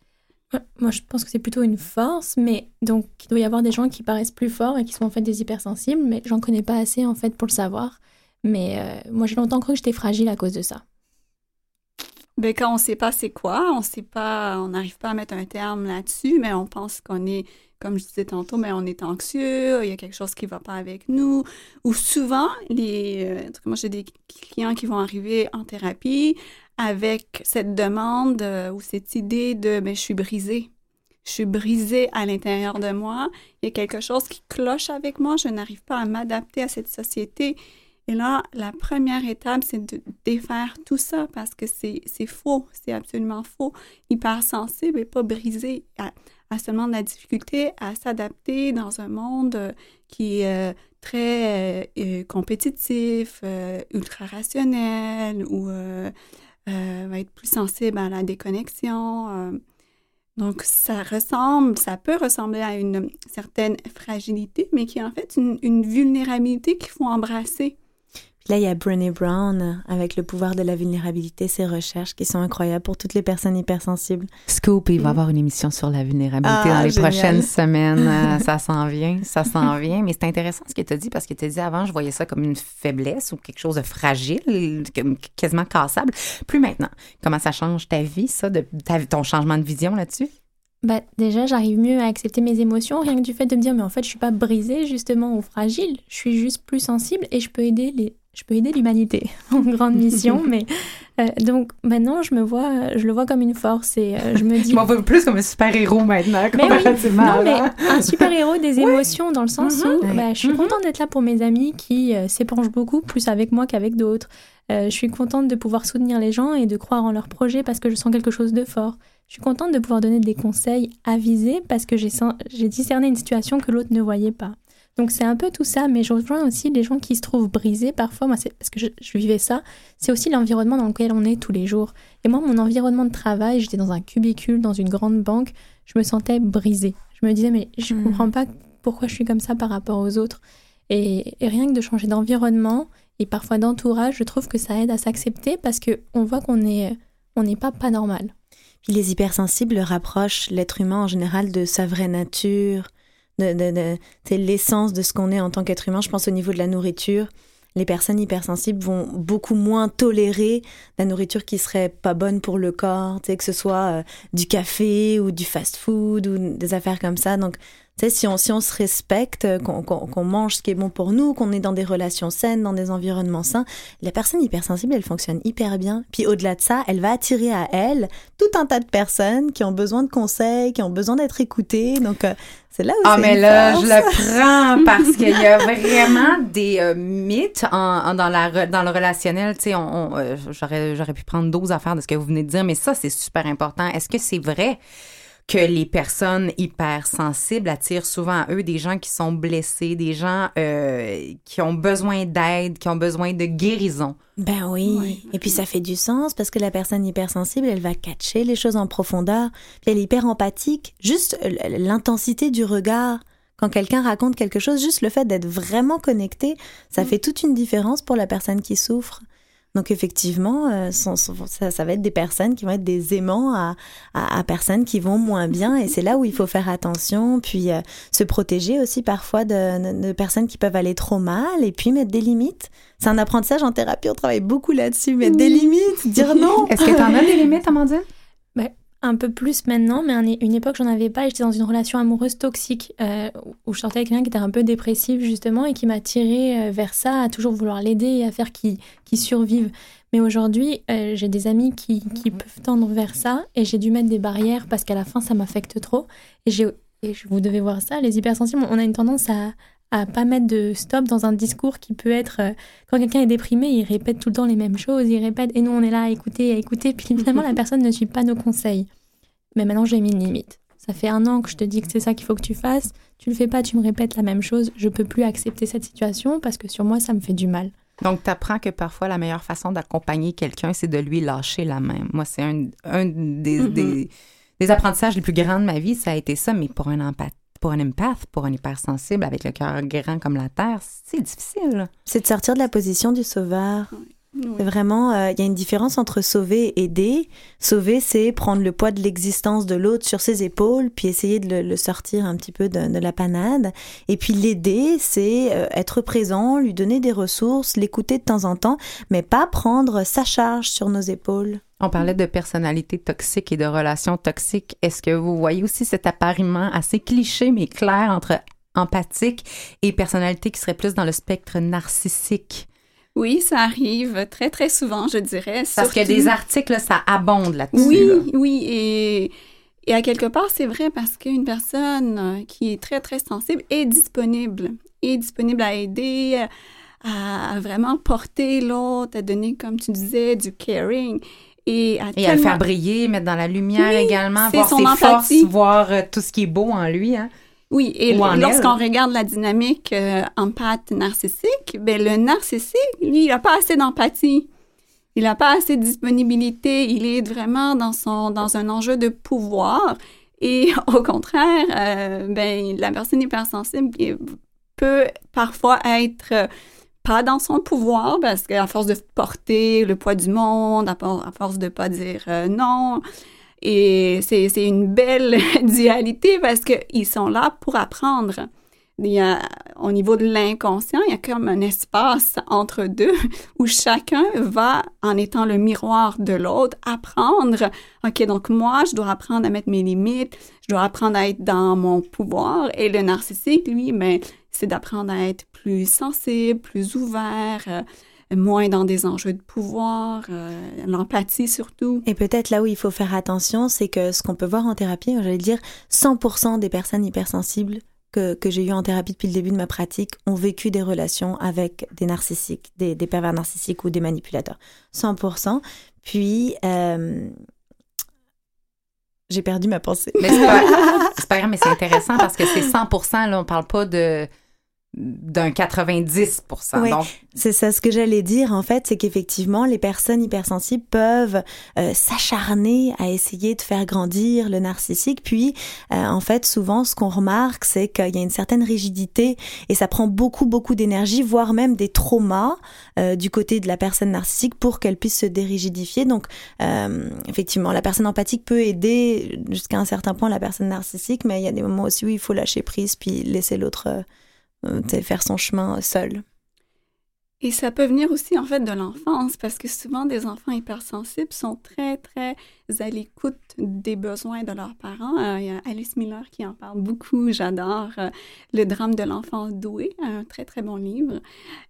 Moi, je pense que c'est plutôt une force, mais donc il doit y avoir des gens qui paraissent plus forts et qui sont en fait des hypersensibles, mais j'en connais pas assez en fait pour le savoir. Mais euh, moi, j'ai longtemps cru que j'étais fragile à cause de ça. Ben, quand on sait pas c'est quoi, on sait pas, on n'arrive pas à mettre un terme là-dessus, mais on pense qu'on est, comme je disais tantôt, mais on est anxieux, il y a quelque chose qui va pas avec nous. Ou souvent, les, euh, moi j'ai des clients qui vont arriver en thérapie avec cette demande euh, ou cette idée de, ben, je suis brisée. Je suis brisée à l'intérieur de moi. Il y a quelque chose qui cloche avec moi. Je n'arrive pas à m'adapter à cette société. Et là, la première étape, c'est de défaire tout ça parce que c'est faux, c'est absolument faux. Hypersensible et pas brisé, a, a seulement de la difficulté à s'adapter dans un monde euh, qui est euh, très compétitif, ultra rationnel ou va être plus sensible à la déconnexion. euh. donc, ça ressemble, ça peut ressembler à une certaine fragilité, mais qui est en fait une vulnérabilité qu'il faut embrasser. Là, il y a Brené Brown avec le pouvoir de la vulnérabilité, ses recherches qui sont incroyables pour toutes les personnes hypersensibles. Scoop, il va avoir une émission sur la vulnérabilité Ah, dans les génial. prochaines semaines. Euh, ça s'en vient, ça s'en vient. Mais c'est intéressant ce que tu as dit parce que tu as dit avant, je voyais ça comme une faiblesse ou quelque chose de fragile, quasiment cassable. Plus maintenant. Comment ça change ta vie, ça, de, ta- ton changement de vision là-dessus? Bah, déjà, j'arrive mieux à accepter mes émotions, rien que du fait de me dire, mais en fait, je suis pas brisée, justement, ou fragile. Je suis juste plus sensible et je peux aider les je peux aider l'humanité en grande mission, mais euh, donc maintenant je me vois, je le vois comme une force et euh, je me dis. je m'en vois plus comme un super héros maintenant. Mais oui, non, mais un super héros des émotions dans le sens Mhm. où bah, je suis Mhm. contente d'être là pour mes amis qui euh, s'épanchent beaucoup plus avec moi qu'avec d'autres. Je suis contente de pouvoir soutenir les gens et de croire en leurs projets parce que je sens quelque chose de fort. Je suis contente de pouvoir donner des conseils avisés parce que j'ai discerné une situation que l'autre ne voyait pas. Donc c'est un peu tout ça, mais je rejoins aussi les gens qui se trouvent brisés parfois, moi c'est parce que je, je vivais ça, c'est aussi l'environnement dans lequel on est tous les jours. Et moi, mon environnement de travail, j'étais dans un cubicule, dans une grande banque, je me sentais brisée. Je me disais, mais je Hmm. comprends pas pourquoi je suis comme ça par rapport aux autres. Et, et rien que de changer d'environnement et parfois d'entourage, je trouve que ça aide à s'accepter parce que on voit qu'on est, on n'est pas pas normal. Puis les hypersensibles rapprochent l'être humain en général de sa vraie nature, de, de, de- c'est l'essence de ce qu'on est en tant qu'être humain. Je pense au niveau de la nourriture. Les personnes hypersensibles vont beaucoup moins tolérer la nourriture qui serait pas bonne pour le corps, que ce soit euh, du café ou du fast-food ou des affaires comme ça. Donc, tu sais, si on, si on se respecte, euh, qu'on mange ce qui est bon pour nous, qu'on est dans des relations saines, dans des environnements sains, la personne hypersensible, elle fonctionne hyper bien. Puis au-delà de ça, elle va attirer à elle tout un tas de personnes qui ont besoin de conseils, qui ont besoin d'être écoutées. Donc, euh, c'est là où Ah, mais une là, force. je le prends parce qu'il y a vraiment des euh, mythes en, en- dans, la, dans le relationnel. Tu sais, on, euh, j'aurais pu prendre 12 affaires de ce que vous venez de dire, mais ça, c'est super important. Est-ce que c'est vrai? Que les personnes hypersensibles attirent souvent à eux des gens qui sont blessés, des gens euh, qui ont besoin d'aide, qui ont besoin de guérison? Ben oui. Oui. Et puis ça fait du sens parce que la personne hypersensible, elle va catcher les choses en profondeur. Puis elle est hyper empathique. Juste euh, l'intensité du regard. Quand quelqu'un raconte quelque chose, juste le fait d'être vraiment connecté, ça fait toute une différence pour la personne qui souffre. Donc effectivement, euh, son- son- ça, ça va être des personnes qui vont être des aimants à, à, à personnes qui vont moins bien. Et c'est là où il faut faire attention, puis euh, se protéger aussi parfois de, de personnes qui peuvent aller trop mal, et puis mettre des limites. C'est un apprentissage en thérapie, on travaille beaucoup là-dessus, mettre des limites, dire non. Est-ce que tu en as des limites, Amandine? Un peu plus maintenant, mais une époque, j'en avais pas. et J'étais dans une relation amoureuse toxique euh, où je sortais avec quelqu'un qui était un peu dépressif, justement, et qui m'a tiré euh, vers ça, à toujours vouloir l'aider et à faire qu'il qu'il survive. Mais aujourd'hui, euh, j'ai des amis qui, qui peuvent tendre vers ça, et j'ai dû mettre des barrières parce qu'à la fin, ça m'affecte trop. Et, et vous devez voir ça, les hypersensibles, on a une tendance à à pas mettre de stop dans un discours qui peut être euh, quand quelqu'un est déprimé, il répète tout le temps les mêmes choses, il répète et nous on est là à écouter, à écouter, puis finalement la personne ne suit pas nos conseils. Mais maintenant j'ai mis une limite. Ça fait un an que je te dis que c'est ça qu'il faut que tu fasses. Tu le fais pas, tu me répètes la même chose. Je peux plus accepter cette situation parce que sur moi ça me fait du mal. Donc, tu apprends que parfois, la meilleure façon d'accompagner quelqu'un, c'est de lui lâcher la main. Moi, c'est un, un des, des, des apprentissages les plus grands de ma vie, ça a été ça, mais pour un empath, pour un empath, pour un hypersensible, avec le cœur grand comme la terre, c'est difficile. C'est de sortir de la position du sauveur. Vraiment, euh, il y a une différence entre sauver et aider. Sauver, c'est prendre le poids de l'existence de l'autre sur ses épaules, puis essayer de le, sortir un petit peu de, de la panade. Et puis l'aider, c'est euh, être présent, lui donner des ressources, l'écouter de temps en temps, mais pas prendre sa charge sur nos épaules. On parlait de personnalité toxique et de relations toxiques. Est-ce que vous voyez aussi cet appariement assez cliché mais clair entre empathique et personnalité qui serait plus dans le spectre narcissique? Oui, ça arrive très, très souvent, je dirais. Parce que des articles, là, ça abonde là-dessus. Oui, là. oui, et, et à quelque part, c'est vrai parce qu'une personne euh, qui est très, très sensible est disponible, est disponible à aider, à, à vraiment porter l'autre, à donner, comme tu disais, du caring. Et à, Et à le faire briller, mettre dans la lumière Oui, également, voir son ses empathie. forces, voir euh, tout ce qui est beau en lui. Hein? Oui, et lorsqu'on regarde la dynamique euh, empathe narcissique, ben le narcissique, lui, il n'a pas assez d'empathie. Il n'a pas assez de disponibilité. Il est vraiment dans, son, dans un enjeu de pouvoir. Et au contraire, euh, ben, la personne hypersensible peut parfois être euh, pas dans son pouvoir parce qu'à force de porter le poids du monde, à, for- à force de pas dire euh, non, et c'est c'est une belle dualité parce qu'ils sont là pour apprendre. Il y a, au niveau de l'inconscient, il y a comme un espace entre deux où chacun va, en étant le miroir de l'autre, apprendre. OK, donc moi, je dois apprendre à mettre mes limites, je dois apprendre à être dans mon pouvoir. Et le narcissique, lui, mais c'est d'apprendre à être plus sensible, plus ouvert, euh, moins dans des enjeux de pouvoir, euh, l'empathie surtout. Et peut-être là où il faut faire attention, c'est que ce qu'on peut voir en thérapie, j'allais dire 100% des personnes hypersensibles que, que j'ai eues en thérapie depuis le début de ma pratique ont vécu des relations avec des narcissiques, des, des pervers narcissiques ou des manipulateurs. 100%. Puis, euh, j'ai perdu ma pensée. Mais c'est pas, pas grave, mais c'est intéressant parce que c'est 100% là, on parle pas de d'un 90 Oui. Donc, C'est ça, ce que j'allais dire en fait, c'est qu'effectivement, les personnes hypersensibles peuvent euh, s'acharner à essayer de faire grandir le narcissique. Puis, euh, en fait, souvent, ce qu'on remarque, c'est qu'il y a une certaine rigidité et ça prend beaucoup, beaucoup d'énergie, voire même des traumas euh, du côté de la personne narcissique pour qu'elle puisse se dérigidifier. Donc, euh, effectivement, la personne empathique peut aider jusqu'à un certain point la personne narcissique, mais il y a des moments aussi où il faut lâcher prise puis laisser l'autre euh, euh, faire son chemin seul. Et ça peut venir aussi, en fait, de l'enfance, parce que souvent, des enfants hypersensibles sont très, très à l'écoute des besoins de leurs parents. Euh, il y a Alice Miller qui en parle beaucoup, j'adore. euh, le drame de l'enfant doué, un très, très bon livre.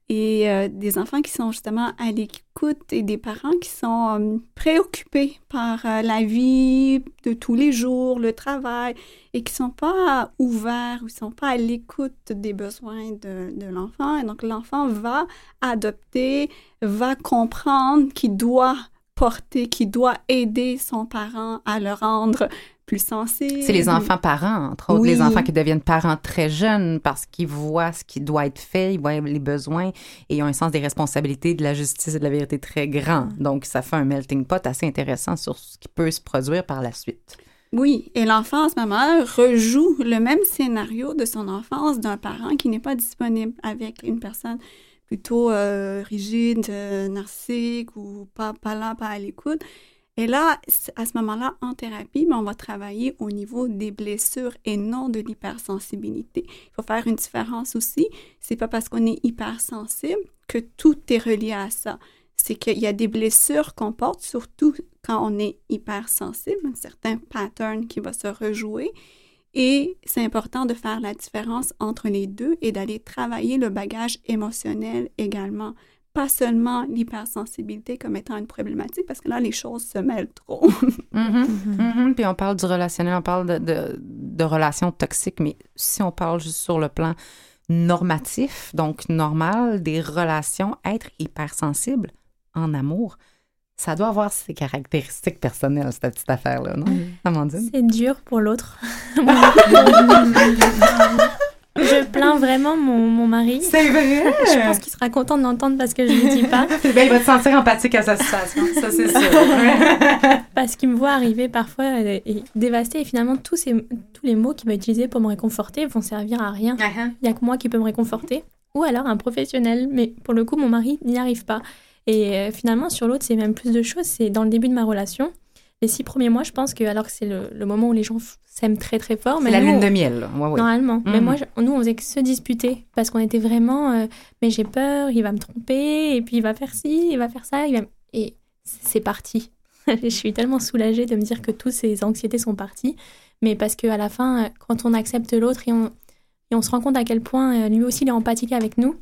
Et euh, des enfants qui sont justement à l'écoute et des parents qui sont préoccupés par la vie de tous les jours, le travail, et qui sont pas ouverts ou sont pas à l'écoute des besoins de, de l'enfant. Et donc, l'enfant va adopter, va comprendre qu'il doit porter, qu'il doit aider son parent à le rendre plus sensible. c'est les enfants parents, entre autres, Oui. les enfants qui deviennent parents très jeunes parce qu'ils voient ce qui doit être fait, ils voient les besoins et ils ont un sens des responsabilités, de la justice et de la vérité très grand. Donc, ça fait un melting pot assez intéressant sur ce qui peut se produire par la suite. Oui, et l'enfant, à ce moment-là, rejoue le même scénario de son enfance d'un parent qui n'est pas disponible avec une personne plutôt euh, rigide, euh, narcissique ou pas, là, pas à l'écoute. Et là, à ce moment-là, en thérapie, ben, on va travailler au niveau des blessures et non de l'hypersensibilité. Il faut faire une différence aussi. C'est pas parce qu'on est hypersensible que tout est relié à ça. C'est qu'il y a des blessures qu'on porte, surtout quand on est hypersensible, un certain pattern qui va se rejouer. Et c'est important de faire la différence entre les deux et d'aller travailler le bagage émotionnel également. Pas seulement l'hypersensibilité comme étant une problématique, parce que là, les choses se mêlent trop. Mhm, mhm. Puis on parle du relationnel, on parle de, de, de relations toxiques, mais si on parle juste sur le plan normatif, donc normal, des relations, être hypersensible en amour, ça doit avoir ses caractéristiques personnelles, cette petite affaire-là, non? Amandine? C'est dur pour l'autre. je plains vraiment mon, mon mari. C'est vrai! Je pense qu'il sera content de l'entendre parce que je ne le dis pas. Ben, il va te sentir empathique à sa situation, ça c'est sûr. Parce qu'il me voit arriver parfois euh, et dévasté et finalement tous, ces, tous les mots qu'il va utiliser pour me réconforter vont servir à rien. Il n'y a que moi qui peux me réconforter. Ou alors un professionnel. Mais pour le coup, mon mari n'y arrive pas. Et euh, finalement, sur l'autre, c'est même plus de choses. C'est dans le début de ma relation. Les six premiers mois, je pense que, alors que c'est le, le moment où les gens s'aiment très très fort, C'est la nous, lune de miel. Ouais, ouais. Normalement. Mais Mhm. moi, je- nous, on faisait que se disputer parce qu'on était vraiment. euh, mais j'ai peur, il va me tromper, et puis il va faire ci, il va faire ça. il va... Et c'est parti. je suis tellement soulagée de me dire que toutes ces anxiétés sont parties. Mais parce qu'à la fin, euh, quand on accepte l'autre et on, et on se rend compte à quel point lui aussi il est empathique avec nous,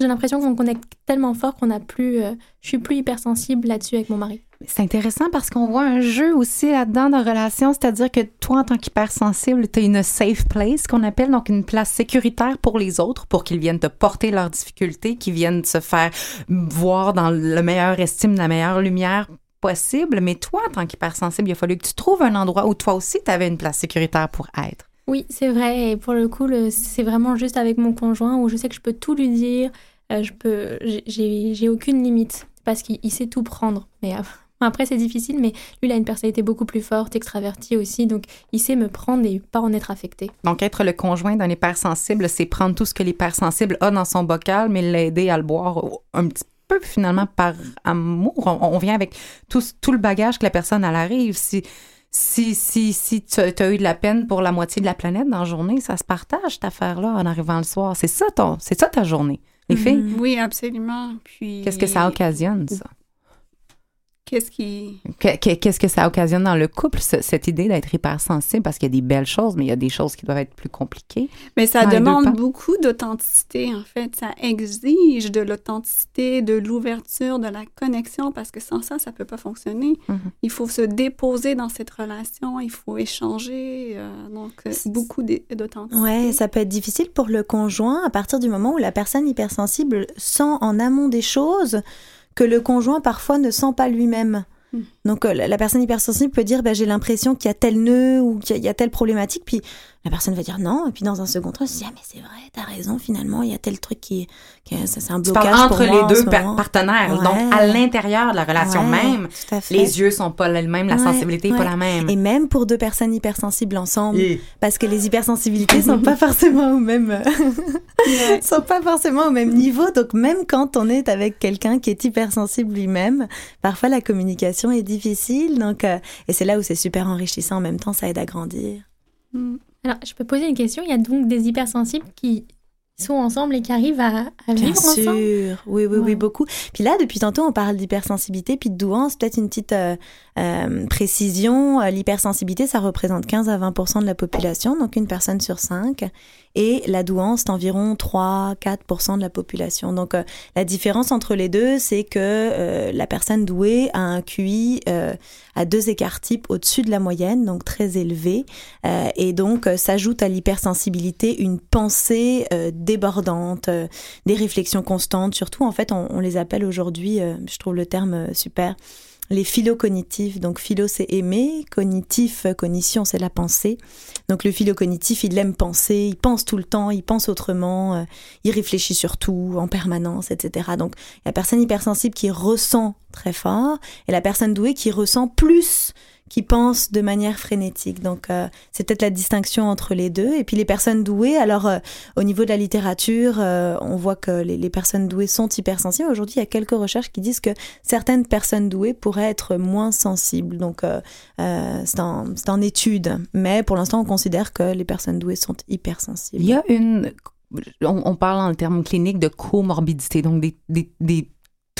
j'ai l'impression qu'on connecte tellement fort qu'on a plus. euh, je suis plus hypersensible là-dessus avec mon mari. C'est intéressant parce qu'on voit un jeu aussi là-dedans de relation, c'est-à-dire que toi, en tant qu'hypersensible, tu as une safe place qu'on appelle, donc une place sécuritaire pour les autres, pour qu'ils viennent te porter leurs difficultés, qu'ils viennent se faire voir dans le meilleur estime, la meilleure lumière possible. Mais toi, en tant qu'hypersensible, il a fallu que tu trouves un endroit où toi aussi, tu avais une place sécuritaire pour être. Oui, c'est vrai. Et pour le coup, c'est vraiment juste avec mon conjoint où je sais que je peux tout lui dire. euh, je peux, j'ai- j'ai aucune limite parce qu'il il sait tout prendre. Mais euh, après, c'est difficile. Mais lui, il a une personnalité beaucoup plus forte, extravertie aussi. Donc, il sait me prendre et pas en être affecté. Donc, être le conjoint d'un hypersensible, c'est prendre tout ce que l'hypersensible a dans son bocal, mais l'aider à le boire un petit peu finalement par amour. On, on vient avec tout, tout le bagage que la personne elle arrive. Si, si, si, si tu as eu de la peine pour la moitié de la planète dans la journée, ça se partage, cette affaire-là, en arrivant le soir. C'est ça, ton, c'est ça ta journée. Les filles, Oui, absolument. Puis qu'est-ce que ça occasionne, ça? Qu'est-ce qui... Que- que- Qu'est-ce que ça occasionne dans le couple, ce- cette idée d'être hypersensible? Parce qu'il y a des belles choses, mais il y a des choses qui doivent être plus compliquées. Mais ça demande beaucoup d'authenticité, en fait. Ça exige de l'authenticité, de l'ouverture, de la connexion, parce que sans ça, ça peut pas fonctionner. Mhm. Il faut se déposer dans cette relation, il faut échanger, euh, donc euh, beaucoup d'authenticité. Ouais, ça peut être difficile pour le conjoint à partir du moment où la personne hypersensible sent en amont des choses que le conjoint parfois ne sent pas lui-même. Mm. Donc euh, la, personne hypersensible peut dire bah, j'ai l'impression qu'il y a tel nœud ou qu'il y, y a telle problématique, puis la personne va dire non, et puis dans un second temps, elle se dit ah mais c'est vrai, t'as raison, finalement il y a tel truc qui, qui ça c'est un Tu blocage parles entre pour moi les deux par- partenaires. Ouais. Donc, à l'intérieur de la relation Ouais, même, les yeux sont pas les mêmes, la Ouais, sensibilité n'est pas la même. Et même pour deux personnes hypersensibles ensemble, Et- parce que les hypersensibilités sont pas forcément au même sont pas forcément au même niveau. Donc même quand on est avec quelqu'un qui est hypersensible lui-même, parfois la communication est difficile. Donc euh, et c'est là où c'est super enrichissant. En même temps, ça aide à grandir. Mm. Alors, je peux poser une question. Il y a donc des hypersensibles qui sont ensemble et qui arrivent à, à Bien vivre ensemble? sûr, oui, oui, oui, beaucoup. Puis là, depuis tantôt, on parle d'hypersensibilité, puis de douance. Peut-être une petite euh, euh, précision. Euh, L'hypersensibilité, ça représente 15 à 20% de la population, donc une personne sur cinq. Et la douance, c'est environ 3-4% de la population. Donc euh, la différence entre les deux, c'est que euh, la personne douée a un QI euh, à deux écarts types au-dessus de la moyenne, donc très élevé. Euh, et donc euh, s'ajoute à l'hypersensibilité une pensée euh, débordante, des réflexions constantes. Surtout, en fait, on, on les appelle aujourd'hui, je trouve le terme super, les philocognitifs. Donc philo, c'est aimer, cognitif, cognition, c'est la pensée. Donc le philocognitif, il aime penser, il pense tout le temps, il pense autrement, euh, il réfléchit sur tout en permanence, etc. Donc la personne hypersensible qui ressent très fort et la personne douée qui ressent plus, qui pense de manière frénétique. Donc euh, c'est peut-être la distinction entre les deux. Et puis les personnes douées, alors euh, au niveau de la littérature, euh, on voit que les, personnes douées sont hypersensibles. Aujourd'hui, il y a quelques recherches qui disent que certaines personnes douées pourraient être moins sensibles. Donc c'est en, en étude. Mais pour l'instant, on considère que les personnes douées sont hypersensibles. Il y a une. On, on parle en termes cliniques de comorbidité, donc des, des, des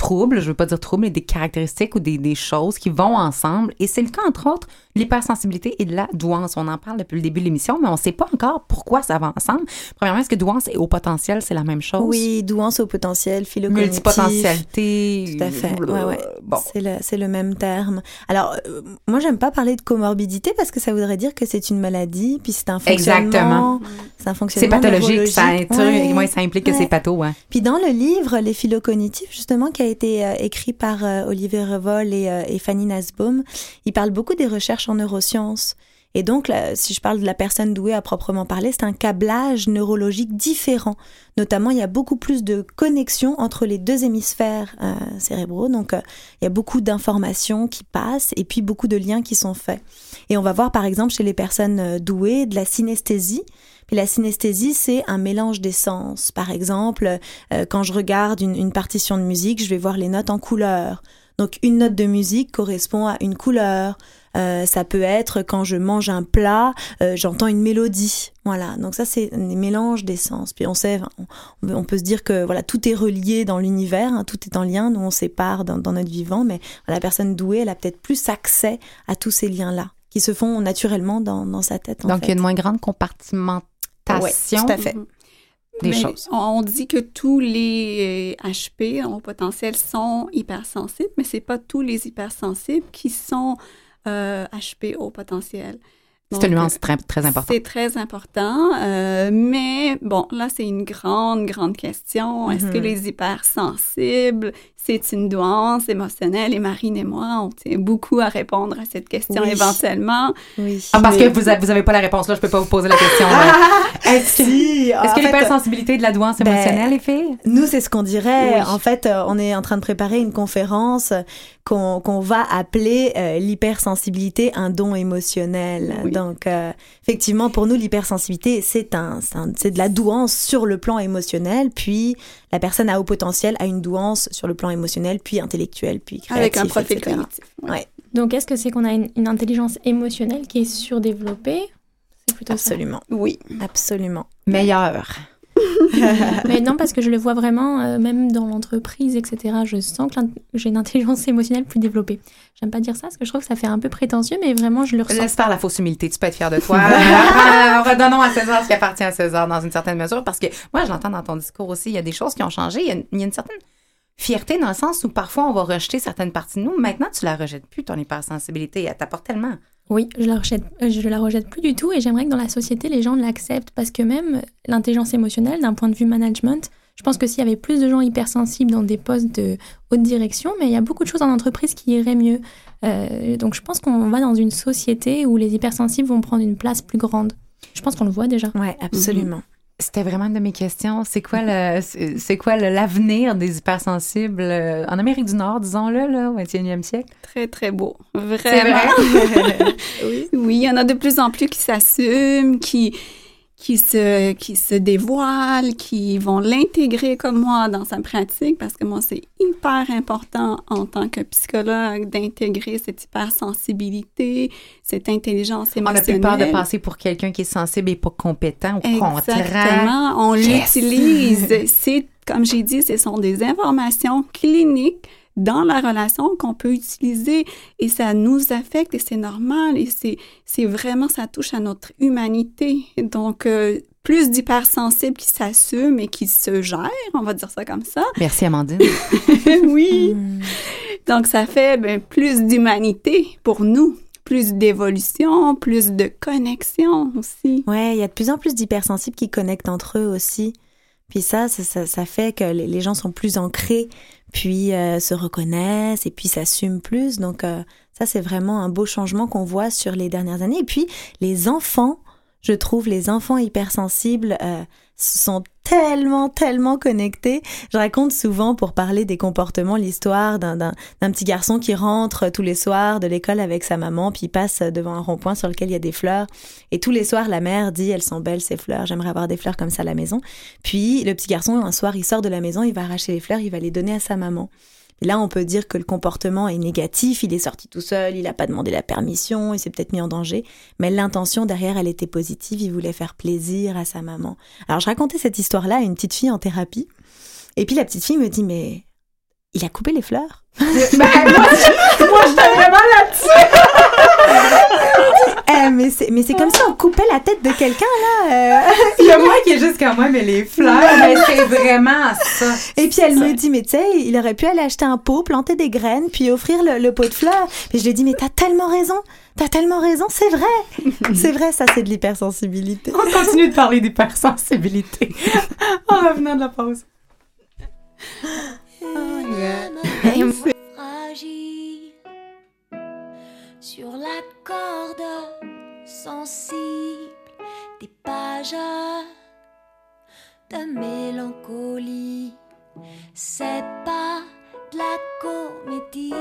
troubles, je veux pas dire troubles, mais des caractéristiques ou des, des choses qui vont ensemble. Et c'est le cas, entre autres, de l'hypersensibilité et de la douance. On en parle depuis le début de l'émission, mais on sait pas encore pourquoi ça va ensemble. Premièrement, est-ce que douance et haut potentiel, c'est la même chose? Oui, douance au potentiel, philocognitif. Multipotentialité. Tout à fait. Ouais, ouais. Bon. C'est le, même terme. Alors, euh, moi, j'aime pas parler de comorbidité parce que ça voudrait dire que c'est une maladie, puis c'est un fonctionnement. Exactement. C'est un C'est pathologique, ça, ouais. Ça implique que c'est patho. Puis dans le livre Les philocognitifs, justement, qui a été euh, écrit par euh, Olivier Revol et, euh, et Fanny Nasbaum, il parle beaucoup des recherches en neurosciences. Et donc, si je parle de la personne douée à proprement parler, c'est un câblage neurologique différent. Notamment, il y a beaucoup plus de connexions entre les deux hémisphères cérébraux. Donc, il y a beaucoup d'informations qui passent et puis beaucoup de liens qui sont faits. Et on va voir, par exemple, chez les personnes douées, de la synesthésie. Puis la synesthésie, c'est un mélange des sens. Par exemple, euh, quand je regarde une, une partition de musique, je vais voir les notes en couleur. Donc une note de musique correspond à une couleur. Euh, ça peut être quand je mange un plat, euh, j'entends une mélodie. Voilà. Donc ça c'est des mélanges des sens. Puis on sait, on, on peut se dire que voilà tout est relié dans l'univers, hein, tout est en lien. Nous on sépare dans, dans notre vivant, mais la personne douée, elle a peut-être plus accès à tous ces liens-là qui se font naturellement dans, dans sa tête. En Donc, il y a une moins grande compartimentation. Ouais, tout à fait. Des Mais choses. On, dit que tous les euh, HP au potentiel sont hypersensibles, mais c'est pas tous les hypersensibles qui sont euh, HP au potentiel. C'est une nuance très, très importante. C'est très important, euh, mais bon, là, c'est une grande, grande question. Est-ce que Mhm. les hypersensibles, c'est une douance émotionnelle? Et Marine et moi, on tient beaucoup à répondre à cette question Oui. éventuellement. Oui. Ah, parce Mais- que vous avez, vous avez pas la réponse là, je peux pas vous poser la question. Est-ce que, Est-ce Ah, en que fait, l'hypersensibilité de la douance ben, émotionnelle est filles? Nous, c'est ce qu'on dirait. Oui. En fait, euh, on est en train de préparer une conférence qu'on qu'on va appeler euh, l'hypersensibilité, un don émotionnel. Oui. Donc, euh, effectivement, pour nous, l'hypersensibilité, c'est un, c'est un- c'est de la douance sur le plan émotionnel. Puis, la personne à haut potentiel a une douance sur le plan émotionnel, puis intellectuel, puis créatif, Avec un profil etc. cognitif. ouais. Ouais. Donc, est-ce que c'est qu'on a une, une intelligence émotionnelle qui est surdéveloppée? C'est plutôt ça. Absolument, Oui. absolument. Meilleure. Mais non, parce que je le vois vraiment, euh, même dans l'entreprise, etc. Je sens que j'ai une intelligence émotionnelle plus développée. J'aime pas dire ça parce que je trouve que ça fait un peu prétentieux, mais vraiment, je le ressens. Laisse faire la fausse humilité. Tu peux être fier de toi. Redonnons à César ce qui appartient à César dans une certaine mesure. Parce que moi, je l'entends dans ton discours aussi. Il y a des choses qui ont changé. Il y a, il y a une certaine fierté dans le sens où parfois on va rejeter certaines parties de nous. Maintenant, tu la rejettes plus, ton hypersensibilité. Elle t'apporte tellement. Oui, je la rejette, euh, je la rejette plus du tout et j'aimerais que dans la société, les gens l'acceptent parce que même l'intelligence émotionnelle, d'un point de vue management, je pense que s'il y avait plus de gens hypersensibles dans des postes de haute direction, mais il y a beaucoup de choses en entreprise qui iraient mieux. Euh, donc je pense qu'on va dans une société où les hypersensibles vont prendre une place plus grande. Je pense qu'on le voit déjà. Oui, absolument. C'était vraiment une de mes questions. C'est quoi le, c'est quoi l'avenir des hypersensibles euh, en Amérique du Nord, disons-le, là, au 21e siècle? Très, très beau. Vraiment. oui. oui, il y en a de plus en plus qui s'assument, qui, qui se, qui se dévoilent, qui vont l'intégrer comme moi dans sa pratique, parce que moi, c'est hyper important en tant que psychologue d'intégrer cette hypersensibilité, cette intelligence émotionnelle. On a plus peur de passer pour quelqu'un qui est sensible et pas compétent, au Exactement. On l'utilise. C'est, comme j'ai dit, ce sont des informations cliniques dans la relation qu'on peut utiliser et ça nous affecte et c'est normal et c'est, c'est vraiment, ça touche à notre humanité. Donc, euh, plus d'hypersensibles qui s'assument et qui se gèrent, on va dire ça comme ça. Merci Amandine. oui. Hmm. Donc, ça fait ben, plus d'humanité pour nous plus d'évolution, plus de connexion aussi. Ouais, il y a de plus en plus d'hypersensibles qui connectent entre eux aussi. Puis ça, ça, ça, fait que les gens sont plus ancrés, puis euh, se reconnaissent et puis s'assument plus. Donc euh, ça, c'est vraiment un beau changement qu'on voit sur les dernières années. Et puis les enfants, je trouve les enfants hypersensibles euh, sont tellement, tellement connectés. Je raconte souvent pour parler des comportements l'histoire d'un petit garçon qui rentre tous les soirs de l'école avec sa maman, puis passe devant un rond-point sur lequel il y a des fleurs. Et tous les soirs, la mère dit, elles sont belles ces fleurs, j'aimerais avoir des fleurs comme ça à la maison. Puis le petit garçon, un soir, il sort de la maison, il va arracher les fleurs, il va les donner à sa maman. Et là, on peut dire que le comportement est négatif, il est sorti tout seul, il n'a pas demandé la permission, il s'est peut-être mis en danger, mais l'intention derrière, elle était positive, il voulait faire plaisir à sa maman. Alors, je racontais cette histoire-là à une petite fille en thérapie, et puis la petite fille me dit, mais il a coupé les fleurs? Ben, moi, moi j'étais vraiment là-dessus Eh, mais c'est mais c'est comme ça on coupait la tête de quelqu'un là. Euh. Il y a moi qui est juste comme moi mais les fleurs mais c'est vraiment ça. Et puis elle me dit mais tu sais il aurait pu aller acheter un pot, planter des graines puis offrir le, pot de fleurs. Et je lui ai dit mais t'as tellement raison. T'as tellement raison, c'est vrai. c'est vrai, ça, c'est de l'hypersensibilité. On continue de parler d'hypersensibilité en revenant de la pause. Fragile sur la corde sensible des pages de mélancolie. C'est pas de la comédie.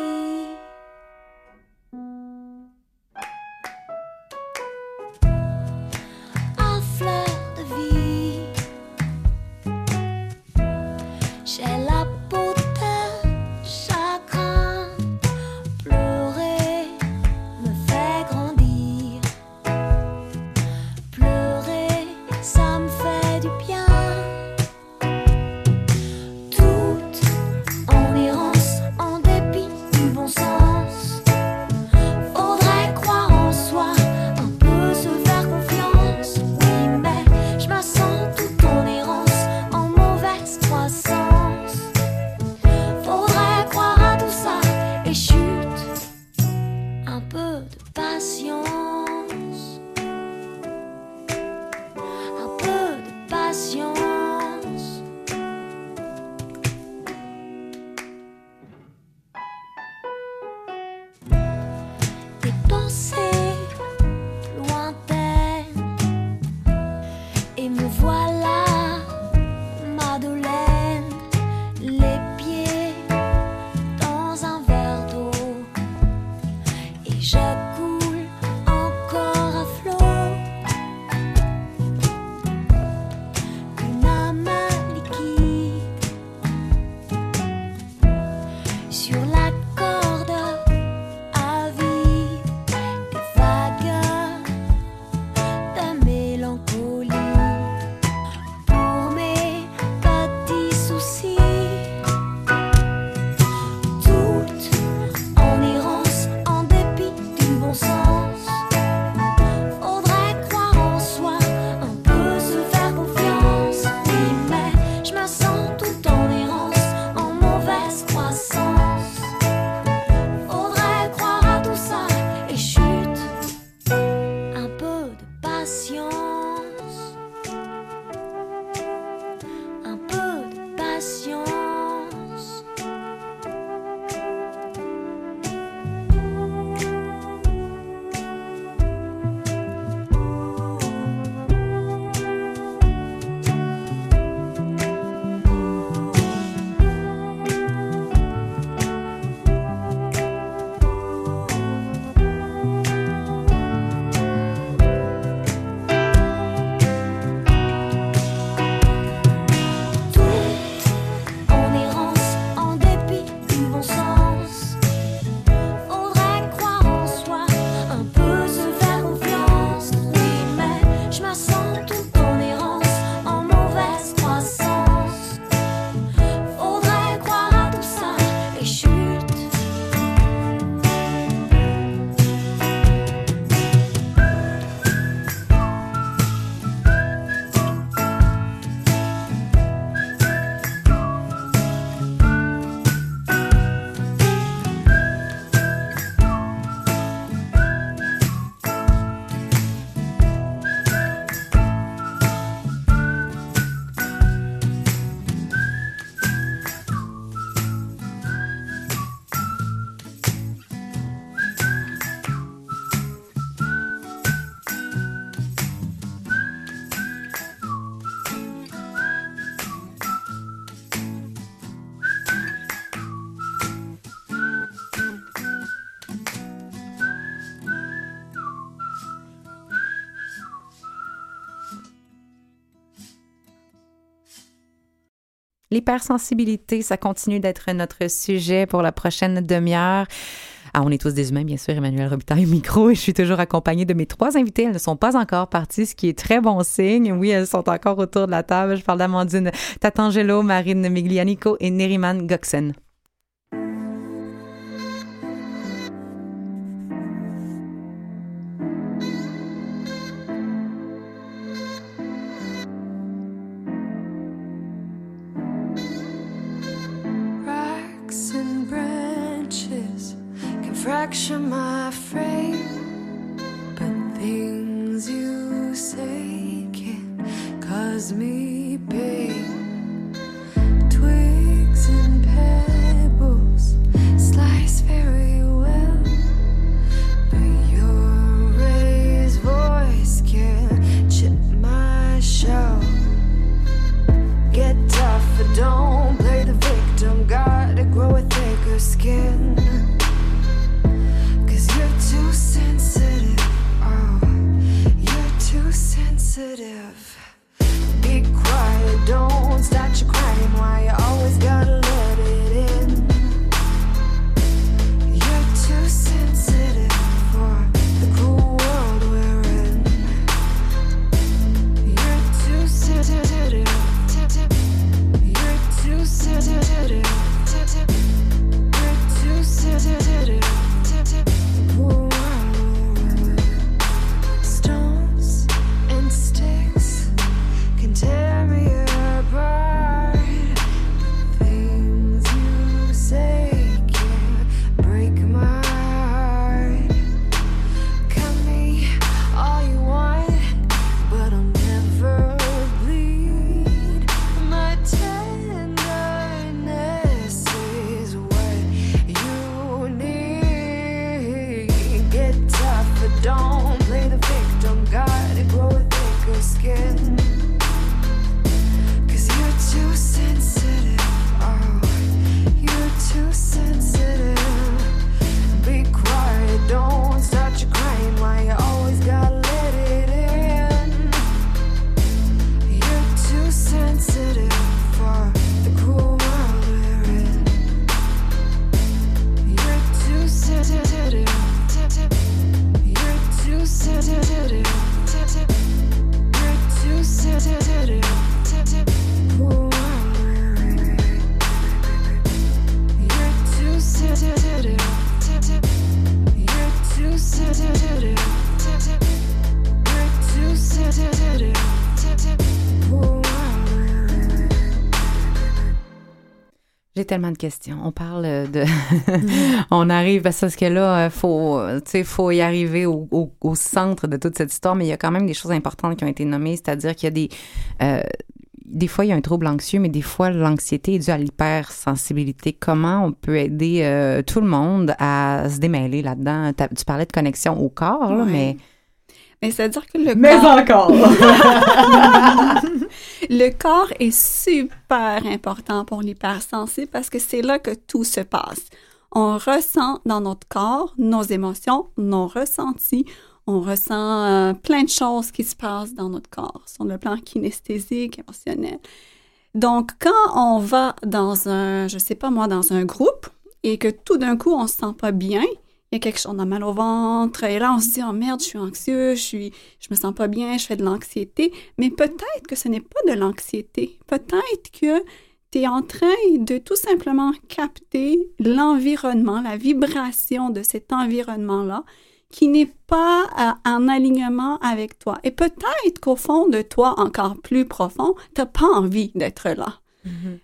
L'hypersensibilité, ça continue d'être notre sujet pour la prochaine demi-heure. Ah, on est tous des humains, bien sûr. Emmanuel Robitaille, micro, et je suis toujours accompagnée de mes trois invités. Elles ne sont pas encore parties, ce qui est très bon signe. Oui, elles sont encore autour de la table. Je parle d'Amandine Tatangelo, Marine Miglianico et Neriman Goxen. Fracture my frame, but things you say can cause me pain. Twigs and pebbles slice very well, but your raised voice can chip my shell. Get tougher, don't play the victim. Gotta grow a thicker skin. sensitive. Be quiet, don't start your crying. Tellement de questions. On parle de. on arrive parce que là, faut, tu sais, faut y arriver au, au- au centre de toute cette histoire, mais il y a quand même des choses importantes qui ont été nommées, c'est-à-dire qu'il y a des. euh, des fois, il y a un trouble anxieux, mais des fois, l'anxiété est due à l'hypersensibilité. Comment on peut aider euh, tout le monde à se démêler là-dedans? Tu parlais de connexion au corps, là, mais. Mais c'est-à-dire que le corps, encore! le corps est super important pour l'hypersensible parce que c'est là que tout se passe. On ressent dans notre corps nos émotions, nos ressentis. On ressent euh, plein de choses qui se passent dans notre corps, sur le plan kinesthésique, émotionnel. Donc, quand on va dans un, je sais pas moi, dans un groupe et que tout d'un coup, on se sent pas bien, il y a quelque chose, on a mal au ventre, et là, on se dit, oh merde, je suis anxieux, je suis, je me sens pas bien, je fais de l'anxiété. Mais peut-être que ce n'est pas de l'anxiété. Peut-être que tu es en train de tout simplement capter l'environnement, la vibration de cet environnement-là qui n'est pas euh, en alignement avec toi. Et peut-être qu'au fond de toi, encore plus profond, tu pas envie d'être là.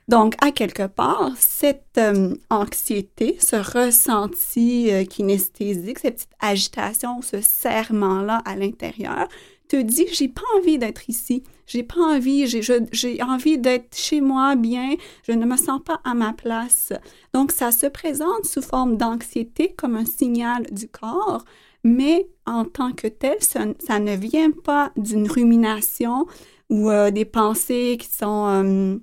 Donc, à quelque part, cette euh, anxiété, ce ressenti euh, kinesthésique, cette petite agitation, ce serrement-là à l'intérieur, te dit j'ai pas envie d'être ici, j'ai pas envie, j'ai envie d'être chez moi bien, je ne me sens pas à ma place. Donc, ça se présente sous forme d'anxiété comme un signal du corps, mais en tant que tel, ça, ne vient pas d'une rumination ou euh, des pensées qui sont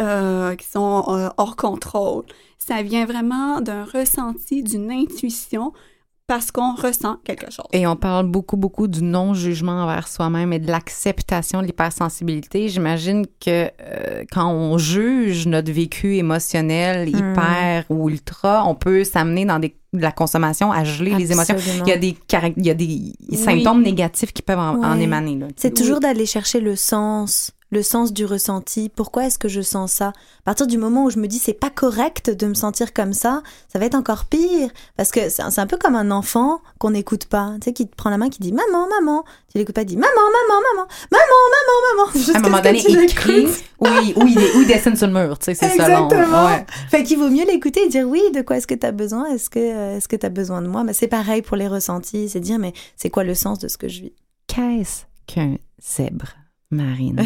euh, qui sont euh, hors contrôle. Ça vient vraiment d'un ressenti, d'une intuition parce qu'on ressent quelque chose. Et on parle beaucoup, beaucoup du non-jugement envers soi-même et de l'acceptation de l'hypersensibilité. J'imagine que euh, quand on juge notre vécu émotionnel, hyper ou ultra, on peut s'amener dans des, de la consommation à geler les émotions. Il y a des, carac- il y a des Oui. symptômes négatifs qui peuvent en, émaner. C'est toujours d'aller chercher le sens, le sens du ressenti. Pourquoi est-ce que je sens ça? À partir du moment où je me dis c'est pas correct de me sentir comme ça, ça va être encore pire parce que c'est un peu comme un enfant qu'on n'écoute pas, tu sais, qui te prend la main, qui dit maman, maman. Tu l'écoutes pas, dit maman, maman, maman, maman, maman, maman. À un moment donné, il crie oui, ou il, il dessine sur le mur, tu sais, c'est ça. Exactement. Ouais. Fait qu'il vaut mieux l'écouter et dire oui, de quoi est-ce que tu as besoin? Est-ce que euh, est-ce que tu as besoin de moi? Mais c'est pareil pour les ressentis, c'est dire mais c'est quoi le sens de ce que je vis? Qu'est-ce qu'un zèbre, Marine?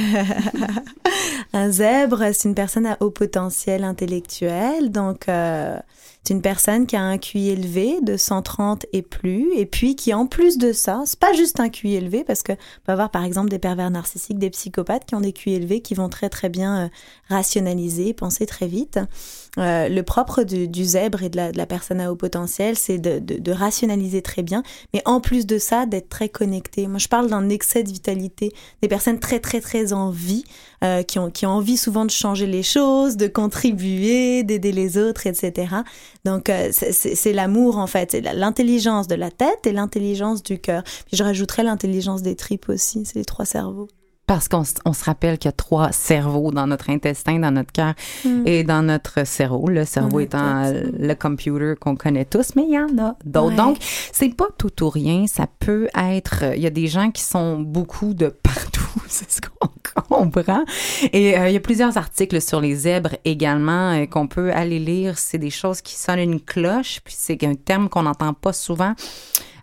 Un zèbre, c'est une personne à haut potentiel intellectuel, donc euh, c'est une personne qui a un QI élevé de 130 et plus, et puis qui en plus de ça, c'est pas juste un QI élevé, parce que on peut avoir par exemple des pervers narcissiques, des psychopathes qui ont des QI élevés, qui vont très très bien euh, rationaliser, penser très vite. Euh, le propre du, du zèbre et de la, de la personne à haut potentiel, c'est de, de, de rationaliser très bien, mais en plus de ça, d'être très connecté. Moi, je parle d'un excès de vitalité, des personnes très très très en vie, euh, qui, ont, qui ont envie souvent de changer les choses, de contribuer, d'aider les autres, etc. Donc, euh, c'est- l'amour, en fait. C'est l'intelligence de la tête et l'intelligence du cœur. Puis je rajouterais l'intelligence des tripes aussi. C'est les trois cerveaux. Parce qu'on on se rappelle qu'il y a trois cerveaux dans notre intestin, dans notre cœur et dans notre cerveau. Le cerveau étant le computer qu'on connaît tous, mais il y en a d'autres. Ouais. Donc, c'est pas tout ou rien. Ça peut être. euh, Il y a des gens qui sont beaucoup de partout. C'est ce qu'on comprend. Et euh, il y a plusieurs articles sur les zèbres également euh, qu'on peut aller lire. C'est des choses qui sonnent une cloche, puis c'est un terme qu'on n'entend pas souvent.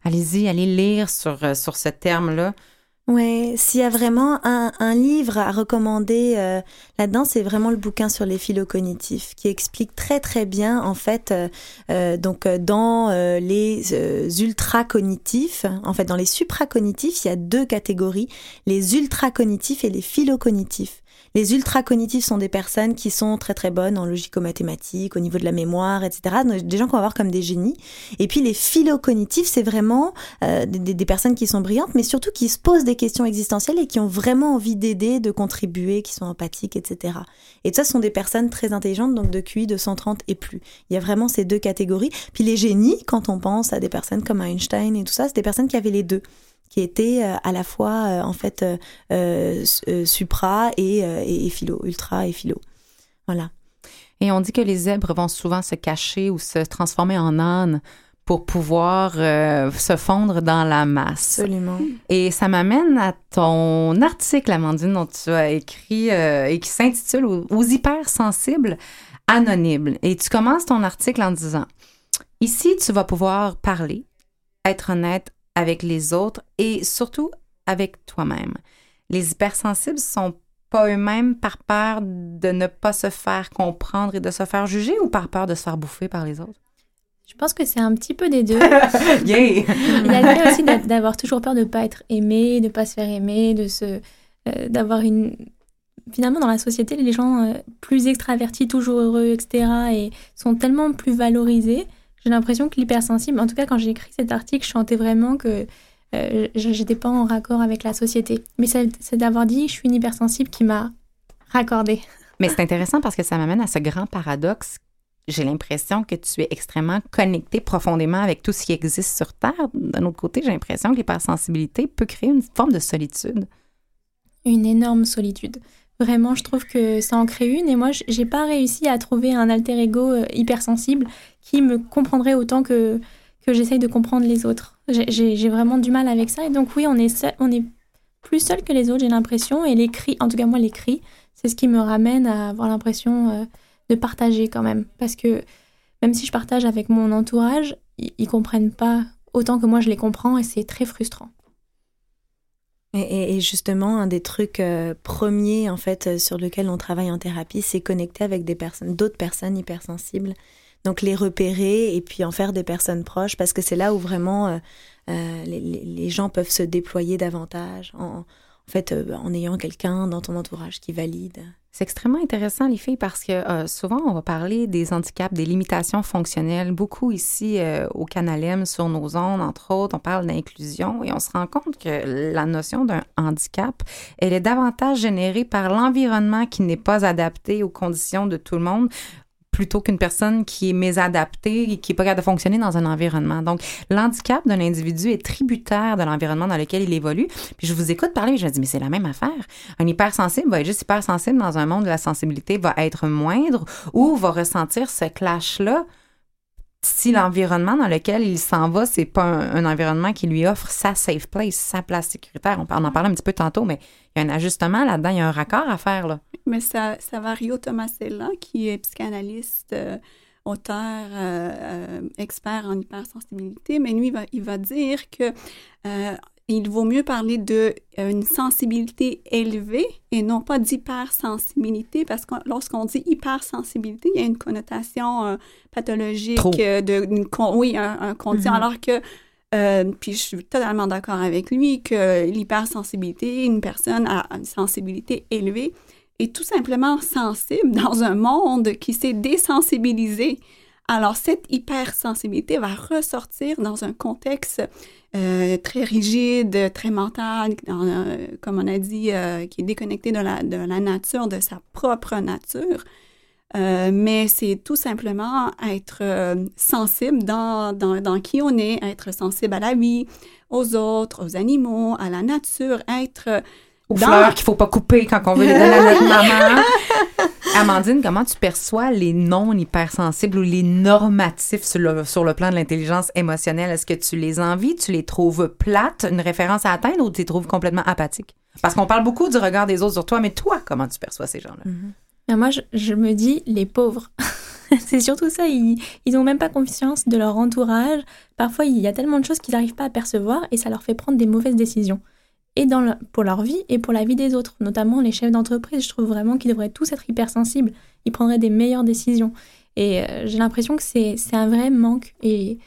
Allez-y, allez lire sur, euh, sur ce terme-là. Ouais, s'il y a vraiment un, livre à recommander euh, là-dedans, c'est vraiment le bouquin sur les phylocognitifs qui explique très très bien en fait euh, euh, donc euh, dans euh, les ultra-cognitifs, en fait dans les supracognitifs, il y a deux catégories, les ultra-cognitifs et les phylocognitifs. Les ultra-cognitifs sont des personnes qui sont très très bonnes en logico-mathématiques, au niveau de la mémoire, etc. Donc, Des gens qu'on va voir comme des génies. Et puis les phylocognitifs, c'est vraiment euh, des, des personnes qui sont brillantes, mais surtout qui se posent des questions existentielles et qui ont vraiment envie d'aider, de contribuer, qui sont empathiques, etc. Et ça, ce sont des personnes très intelligentes, donc de QI de 130 et plus. Il y a vraiment ces deux catégories. Puis les génies, quand on pense à des personnes comme Einstein et tout ça, c'est des personnes qui avaient les deux qui étaient euh, à la fois euh, en fait euh, supra et, et, et philo, ultra et philo. Voilà. Et on dit que les zèbres vont souvent se cacher ou se transformer en âne pour pouvoir euh, se fondre dans la masse. Absolument. Et ça m'amène à ton article, Amandine, dont tu as écrit euh, et qui s'intitule Aux hypersensibles, anonyme. Et tu commences ton article en disant Ici, tu vas pouvoir parler, être honnête avec les autres et surtout avec toi-même. Les hypersensibles sont pas eux-mêmes par peur de ne pas se faire comprendre et de se faire juger ou par peur de se faire bouffer par les autres? Je pense que c'est un petit peu des deux. Yeah! Il y a le fait aussi d'a- d'avoir toujours peur de ne pas être aimé, de ne pas se faire aimer, de se, euh, d'avoir une. Finalement, dans la société, les gens euh, plus extravertis, toujours heureux, etc., et sont tellement plus valorisés. J'ai l'impression que l'hypersensible, en tout cas quand j'ai écrit cet article, je sentais vraiment que euh, j'étais pas en raccord avec la société. Mais c'est d'avoir dit je suis une hypersensible qui m'a raccordé. Mais c'est intéressant parce que ça m'amène à ce grand paradoxe. J'ai l'impression que tu es extrêmement connecté profondément avec tout ce qui existe sur Terre. D'un autre côté, j'ai l'impression que l'hypersensibilité peut créer une forme de solitude. une énorme solitude. Vraiment, je trouve que ça en crée une et moi, j'ai pas réussi à trouver un alter ego euh, hypersensible qui me comprendrait autant que, que j'essaye de comprendre les autres. J'ai- vraiment du mal avec ça et donc oui, on est, on est plus seul que les autres, j'ai l'impression, et les cris, en tout cas moi, les cris, c'est ce qui me ramène à avoir l'impression euh, de partager quand même. Parce que même si je partage avec mon entourage, ils, ils comprennent pas autant que moi je les comprends et c'est très frustrant. Et, justement, un des trucs euh, premiers en fait euh, sur lequel on travaille en thérapie, c'est connecter avec des personnes, d'autres personnes hypersensibles. Donc les repérer et puis en faire des personnes proches parce que c'est là où vraiment euh, les, gens peuvent se déployer davantage en, fait en ayant quelqu'un dans ton entourage qui valide. C'est extrêmement intéressant, les filles, parce que euh, souvent, on va parler des handicaps, des limitations fonctionnelles. Beaucoup ici euh, au Canalem, sur nos ondes, entre autres, on parle d'inclusion et on se rend compte que la notion d'un handicap, elle est davantage générée par l'environnement qui n'est pas adapté aux conditions de tout le monde plutôt qu'une personne qui est mésadaptée et qui n'est pas capable de fonctionner dans un environnement. Donc, l'handicap d'un individu est tributaire de l'environnement dans lequel il évolue. Puis je vous écoute parler et je me dis, mais c'est la même affaire. Un hypersensible va être juste hypersensible dans un monde où la sensibilité va être moindre ou va ressentir ce clash-là si l'environnement dans lequel il s'en va, c'est pas un, un environnement qui lui offre sa safe place, sa place sécuritaire. On, en parlait un petit peu tantôt, mais il y a un ajustement là-dedans, il y a un raccord à faire, là. Mais ça, ça va Rio Tomasella, qui est psychanalyste, euh, auteur, euh, euh, expert en hypersensibilité, mais lui, il va, il va dire que il vaut mieux parler de euh, sensibilité élevée et non pas d'hypersensibilité, parce que lorsqu'on dit hypersensibilité, il y a une connotation euh, pathologique euh, de, d'une oui, un, un condition, Mhm. alors que euh, puis je suis totalement d'accord avec lui que l'hypersensibilité, une personne a une sensibilité élevée, est tout simplement sensible dans un monde qui s'est désensibilisé. Alors, cette hypersensibilité va ressortir dans un contexte euh, très rigide, très mental, euh, comme on a dit, euh, qui est déconnecté de la, de la nature, de sa propre nature. Mais c'est tout simplement être sensible dans, dans, dans qui on est, être sensible à la vie, aux autres, aux animaux, à la nature, être Aux dans- fleurs qu'il faut pas couper quand on veut les donner à notre maman. Amandine, comment tu perçois les non-hypersensibles ou les normatifs sur le, sur le plan de l'intelligence émotionnelle? Est-ce que tu les envies? Tu les trouves plates, une référence à atteindre ou tu les trouves complètement apathiques? Parce qu'on parle beaucoup du regard des autres sur toi, mais toi, comment tu perçois ces gens-là? Mais moi, je, je me dis, les pauvres. c'est surtout ça, ils n'ont même pas confiance de leur entourage. Parfois, il y a tellement de choses qu'ils n'arrivent pas à percevoir et ça leur fait prendre des mauvaises décisions. Et dans le- pour leur vie et pour la vie des autres, notamment les chefs d'entreprise, je trouve vraiment qu'ils devraient tous être hypersensibles. Ils prendraient des meilleures décisions. Et euh, j'ai l'impression que c'est un vrai manque. Et,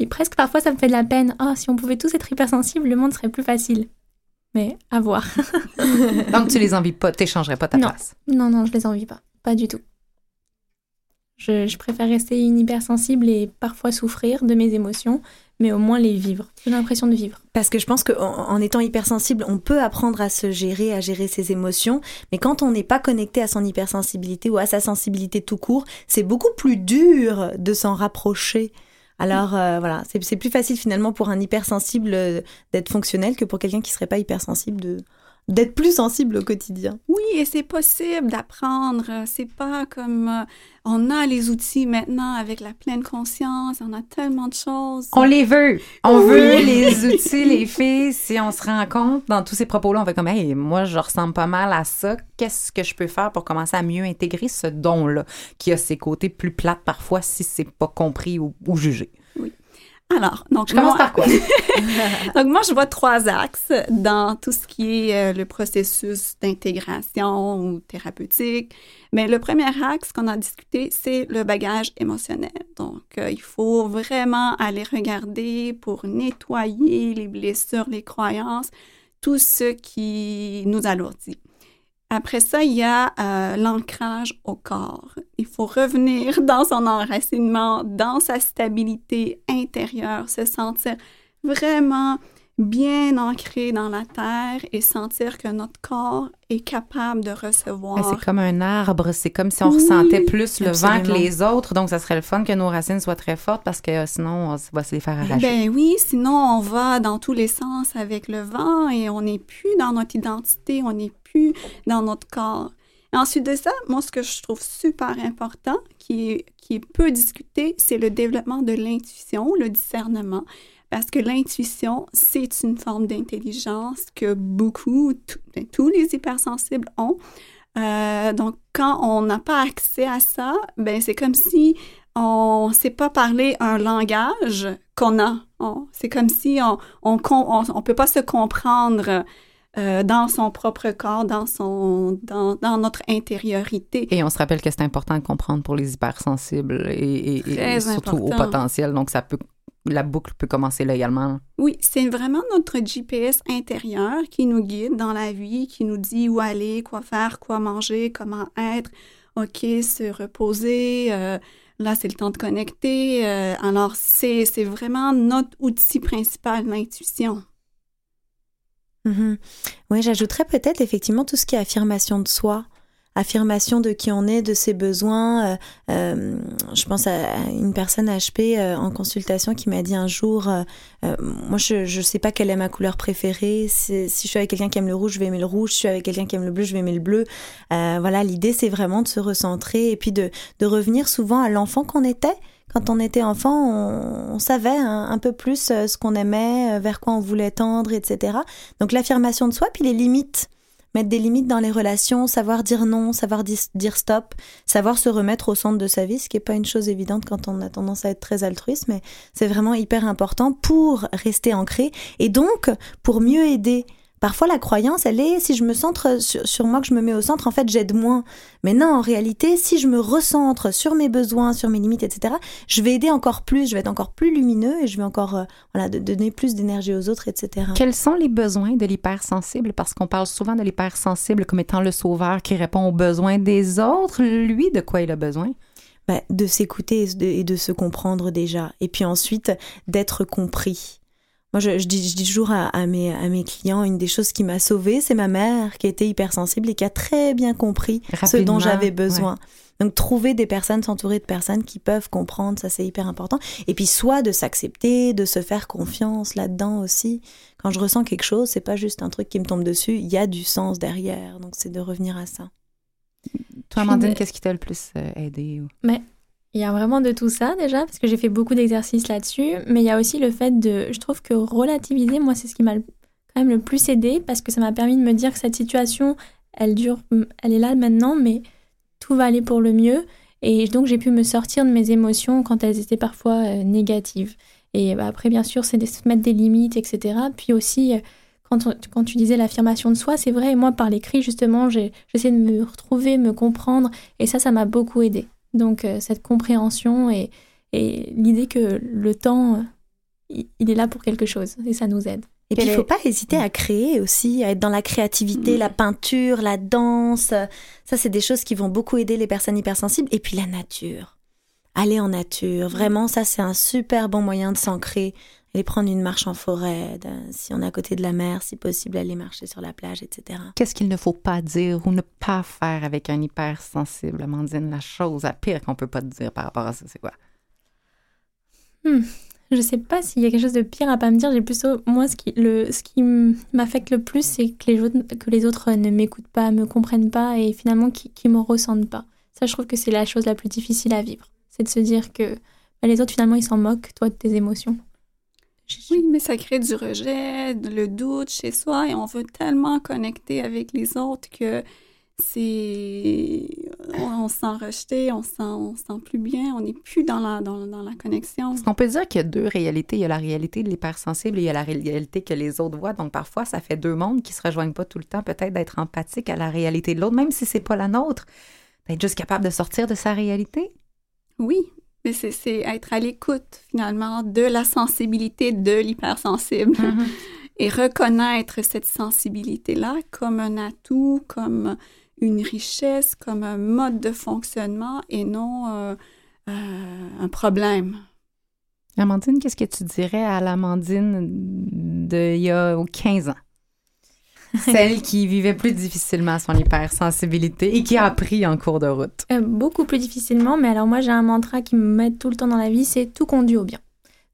et presque parfois, ça me fait de la peine. Ah, si on pouvait tous être hypersensibles, le monde serait plus facile. Mais à voir. Donc, tu les envies pas, t'échangerais pas ta Non. place. Non, non, je les envie pas. Pas du tout. Je, préfère rester une hypersensible et parfois souffrir de mes émotions, mais au moins les vivre. J'ai l'impression de vivre. Parce que je pense qu'en en étant hypersensible, on peut apprendre à se gérer, à gérer ses émotions. Mais quand on n'est pas connecté à son hypersensibilité ou à sa sensibilité tout court, c'est beaucoup plus dur de s'en rapprocher. Alors euh, voilà, c'est c'est plus facile finalement pour un hypersensible euh, d'être fonctionnel que pour quelqu'un qui serait pas hypersensible de d'être plus sensible au quotidien. Oui, et c'est possible d'apprendre. C'est pas comme euh, on a les outils maintenant avec la pleine conscience. On a tellement de choses. On les veut. On Oui. veut les outils, les filles. Si on se rend compte dans tous ces propos-là, on fait comme, hey, moi, je ressemble pas mal à ça. Qu'est-ce que je peux faire pour commencer à mieux intégrer ce don-là, qui a ses côtés plus plates parfois si c'est pas compris ou, ou jugé? Alors, donc Je commence moi, par quoi? donc moi, je vois trois axes dans tout ce qui est euh, le processus d'intégration ou thérapeutique. Mais le premier axe qu'on a discuté, c'est le bagage émotionnel. Donc, euh, il faut vraiment aller regarder pour nettoyer les blessures, les croyances, tout ce qui nous alourdit. Après ça, il y a euh, l'ancrage au corps. Il faut revenir dans son enracinement, dans sa stabilité intérieure, se sentir vraiment bien ancré dans la terre et sentir que notre corps est capable de recevoir. C'est comme un arbre. C'est comme si on Oui, ressentait plus le vent que les autres. Donc, ça serait le fun que nos racines soient très fortes parce que euh, sinon, on va se les faire arracher. Ben oui, sinon on va dans tous les sens avec le vent et on n'est plus dans notre identité, on n'est plus dans notre corps. Et ensuite de ça, moi, ce que je trouve super important, qui est, qui est peu discuté, c'est le développement de l'intuition, le discernement. Parce que l'intuition, c'est une forme d'intelligence que beaucoup, tout- ben, tous les hypersensibles ont. Euh, donc, quand on n'a pas accès à ça, ben c'est comme si on ne sait pas parler un langage qu'on a. C'est comme si on on, com- on on peut pas se comprendre euh, dans son propre corps, dans son dans, dans notre intériorité. Et on se rappelle que c'est important de comprendre pour les hypersensibles et, et- et Très surtout au potentiel. Donc, ça peut, la boucle peut commencer là également. Oui, c'est vraiment notre GPS intérieur qui nous guide dans la vie, qui nous dit où aller, quoi faire, quoi manger, comment être. OK, se reposer. euh, là, c'est le temps de connecter. euh, alors, c'est c'est vraiment notre outil principal, l'intuition. Mhm. Oui, j'ajouterais peut-être effectivement tout ce qui est affirmation de soi, affirmation de qui on est, de ses besoins. Euh, euh, je pense à une personne HP euh, en consultation qui m'a dit un jour, euh, moi je je sais pas quelle est ma couleur préférée. Si je suis avec quelqu'un qui aime le rouge, je vais aimer le rouge. Si je suis avec quelqu'un qui aime le bleu, je vais aimer le bleu. Voilà, l'idée c'est vraiment de se recentrer et puis de de revenir souvent à l'enfant qu'on était. Quand on était enfant, on, on savait un, peu plus ce qu'on aimait, vers quoi on voulait tendre, etc. Donc l'affirmation de soi, puis les limites. Mettre des limites dans les relations, savoir dire non, savoir dire stop, savoir se remettre au centre de sa vie, ce qui n'est pas une chose évidente quand on a tendance à être très altruiste, mais c'est vraiment hyper important pour rester ancré et donc pour mieux aider. Parfois, la croyance, elle est, si je me centre sur, sur moi, que je me mets au centre, en fait, j'aide moins. Mais non, en réalité, si je me recentre sur mes besoins, sur mes limites, etc., je vais aider encore plus, je vais être encore plus lumineux et je vais encore, euh, voilà, de- donner plus d'énergie aux autres, etc. Quels sont les besoins de l'hypersensible? Parce qu'on parle souvent de l'hypersensible comme étant le sauveur qui répond aux besoins des autres. Lui, de quoi il a besoin? Bah, de s'écouter et de, et de se comprendre déjà. Et puis ensuite, d'être compris. Moi, je, je dis, je dis toujours à, à mes, à mes clients, une des choses qui m'a sauvée, c'est ma mère qui était hypersensible et qui a très bien compris ce dont j'avais besoin. Donc, trouver des personnes, s'entourer de personnes qui peuvent comprendre, ça c'est hyper important. Et puis, soit de s'accepter, de se faire confiance là-dedans aussi. Quand je ressens quelque chose, c'est pas juste un truc qui me tombe dessus, il y a du sens derrière. Donc, c'est de revenir à ça. Toi, Amandine, qu'est-ce qui t'a le plus euh, aidé? ou- Il y a vraiment de tout ça déjà, parce que j'ai fait beaucoup d'exercices là-dessus, mais il y a aussi le fait de, je trouve que relativiser, moi, c'est ce qui m'a quand même le plus aidé, parce que ça m'a permis de me dire que cette situation, elle dure, elle est là maintenant, mais tout va aller pour le mieux, et donc j'ai pu me sortir de mes émotions quand elles étaient parfois euh, négatives. Et bah, après, bien sûr, c'est de se mettre des limites, etc. Puis aussi, euh, quand, quand tu disais l'affirmation de soi, c'est vrai, moi, par l'écrit, justement, j'essaie de me retrouver, me comprendre, et ça, ça m'a beaucoup aidé. Donc euh, cette compréhension et, et l'idée que le temps, euh, il, est là pour quelque chose et ça nous aide. Et puis, il faut est- pas hésiter à créer aussi, à être dans la créativité, Mm. la peinture, la danse. Ça, c'est des choses qui vont beaucoup aider les personnes hypersensibles. Et puis, la nature. Aller en nature. Vraiment, ça, c'est un super bon moyen de s'ancrer. Aller prendre une marche en forêt. de- si on est à côté de la mer, si possible, aller marcher sur la plage, etc. Qu'est-ce qu'il ne faut pas dire ou ne pas faire avec un hypersensible, Amandine? La chose à pire qu'on peut pas te dire par rapport à ça, c'est quoi? Je sais pas s'il y a quelque chose de pire à pas me dire. J'ai plutôt moi ce qui le ce qui m'affecte le plus, c'est que les autres que les autres ne m'écoutent pas, me comprennent pas et finalement qui qui me ressentent pas. Ça, je trouve que c'est la chose la plus difficile à vivre. C'est de se dire que bah, les autres finalement ils s'en moquent toi de tes émotions. Oui, mais ça crée du rejet, le doute chez soi et on veut tellement connecter avec les autres que c'est on, on se sent rejeté, on se sent, on se sent plus bien, on n'est plus dans la, dans, dans la connexion. On peut dire qu'il y a deux réalités. Il y a la réalité de l'hypersensible et il y a la réalité que les autres voient. Donc, parfois, ça fait deux mondes qui se rejoignent pas tout le temps. Peut-être d'être empathique à la réalité de l'autre, même si c'est pas la nôtre. D'être juste capable de sortir de sa réalité. Oui, mais c'est être à l'écoute finalement de la sensibilité de l'hypersensible et reconnaître cette sensibilité-là comme un atout, comme une richesse, comme un mode de fonctionnement et non euh, euh, un problème. Amandine, qu'est-ce que tu dirais à l'Amandine d'il y a 15 ans? Celle qui vivait plus difficilement son hypersensibilité et qui a appris en cours de route. Euh, beaucoup plus difficilement, mais alors moi j'ai un mantra qui me met tout le temps dans la vie, c'est tout conduit au bien.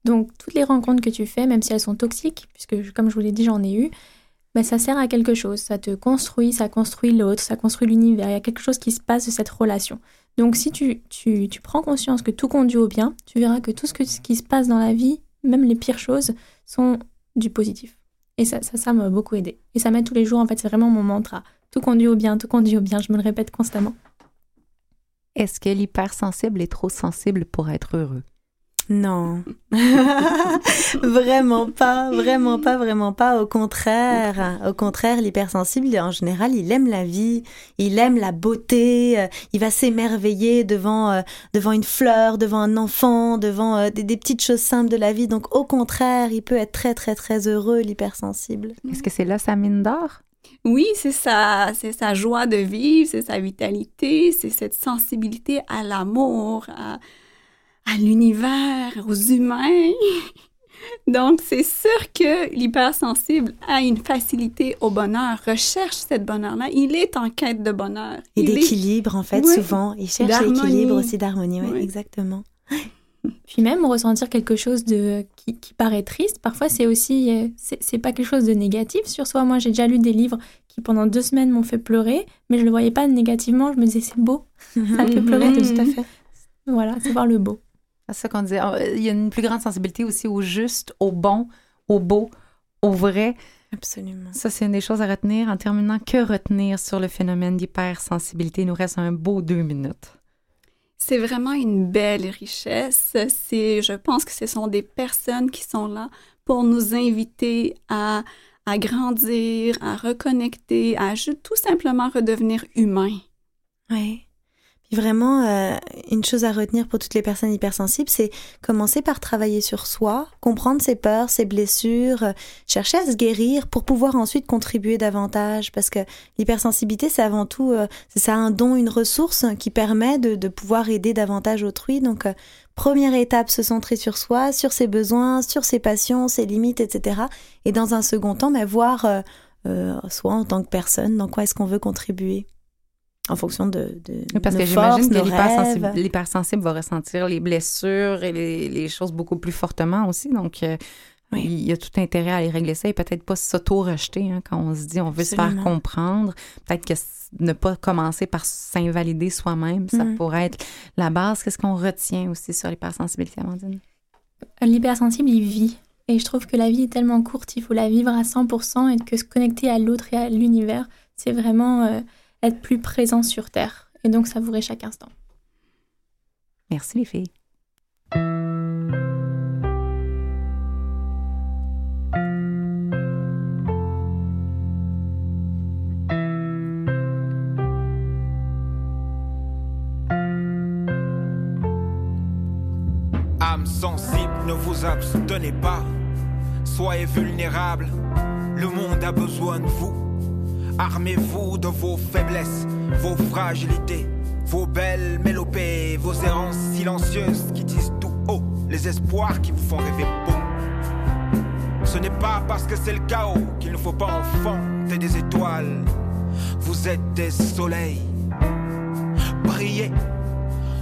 Donc toutes les rencontres que tu fais, même si elles sont toxiques, puisque comme je vous l'ai dit j'en ai eu, ben, ça sert à quelque chose, ça te construit, ça construit l'autre, ça construit l'univers, il y a quelque chose qui se passe de cette relation. Donc si tu, tu, prends conscience que tout conduit au bien, tu verras que tout que, ce qui se passe dans la vie, même les pires choses, sont du positif. Et ça, ça, m'a beaucoup aidé. Et ça m'aide tous les jours, en fait, c'est vraiment mon mantra. Tout conduit au bien, tout conduit au bien, je me le répète constamment. Est-ce que l'hypersensible est trop sensible pour être heureux? Non, vraiment pas, vraiment pas, vraiment pas. Au contraire, au contraire, l'hypersensible, en général, il aime la vie, il aime la beauté, euh, il va s'émerveiller devant euh, devant une fleur, devant un enfant, devant euh, des, des petites choses simples de la vie. Donc, au contraire, il peut être très, très, très heureux, l'hypersensible. Est-ce que c'est là sa mine d'or? Oui, c'est sa, c'est sa joie de vivre, c'est sa vitalité, c'est cette sensibilité à l'amour, à, à l'univers, aux humains. Donc, c'est sûr que l'hypersensible a une facilité au bonheur, recherche cette bonheur-là. Il est en quête de bonheur. Et Il est- d'équilibre, en fait, souvent. Il cherche l'équilibre aussi d'harmonie, ouais, Ouais. exactement. Puis même ressentir quelque chose de qui, qui paraît triste, parfois c'est aussi euh, c'est pas quelque chose de négatif sur soi. Moi j'ai déjà lu des livres qui pendant deux semaines m'ont fait pleurer, mais je le voyais pas négativement. Je me disais c'est beau, ça me fait pleurer. Tout à fait. Voilà, c'est voir le beau. C'est ça qu'on disait. Euh, Il y a une plus grande sensibilité aussi au juste, au bon, au beau, au vrai. Absolument. Ça, c'est une des choses à retenir. En terminant, que retenir sur le phénomène d'hypersensibilité? Il nous reste un beau deux minutes. C'est vraiment une belle richesse. C'est, je pense que ce sont des personnes qui sont là pour nous inviter à, à grandir, à reconnecter, à tout simplement redevenir humain. Oui. Vraiment, euh, une chose à retenir pour toutes les personnes hypersensibles, c'est commencer par travailler sur soi, comprendre ses peurs, ses blessures, euh, chercher à se guérir pour pouvoir ensuite contribuer davantage. Parce que l'hypersensibilité, c'est avant tout, euh, c'est ça un don, une ressource qui permet de, de pouvoir aider davantage autrui. Donc, euh, première étape, se centrer sur soi, sur ses besoins, sur ses passions, ses limites, etc. Et dans un second temps, mais voir euh, euh, soi en tant que personne, dans quoi est-ce qu'on veut contribuer en fonction de, de Oui, Parce nos que j'imagine que l'hypersensible va ressentir les blessures et les, les choses beaucoup plus fortement aussi. Donc, euh, Oui. il y a tout intérêt à aller régler ça et peut-être pas s'auto-rejeter hein, quand on se dit on veut se faire comprendre. Peut-être que s- ne pas commencer par s'invalider soi-même, ça Mhm. pourrait être la base. Qu'est-ce qu'on retient aussi sur l'hypersensibilité, Amandine? L'hypersensible, il vit. Et je trouve que la vie est tellement courte, il faut la vivre à 100% et que se connecter à l'autre et à l'univers, c'est vraiment euh, être plus présent sur Terre. Et donc savourer chaque instant. Merci les filles. âme sensible, ne vous abstenez pas. Soyez vulnérables, le monde a besoin de vous. Armez-vous de vos faiblesses, vos fragilités, vos belles mélopées, vos errances silencieuses qui disent tout haut les espoirs qui vous font rêver beau. Ce n'est pas parce que c'est le chaos qu'il ne faut pas enfanter des étoiles. Vous êtes des soleils. Brillez,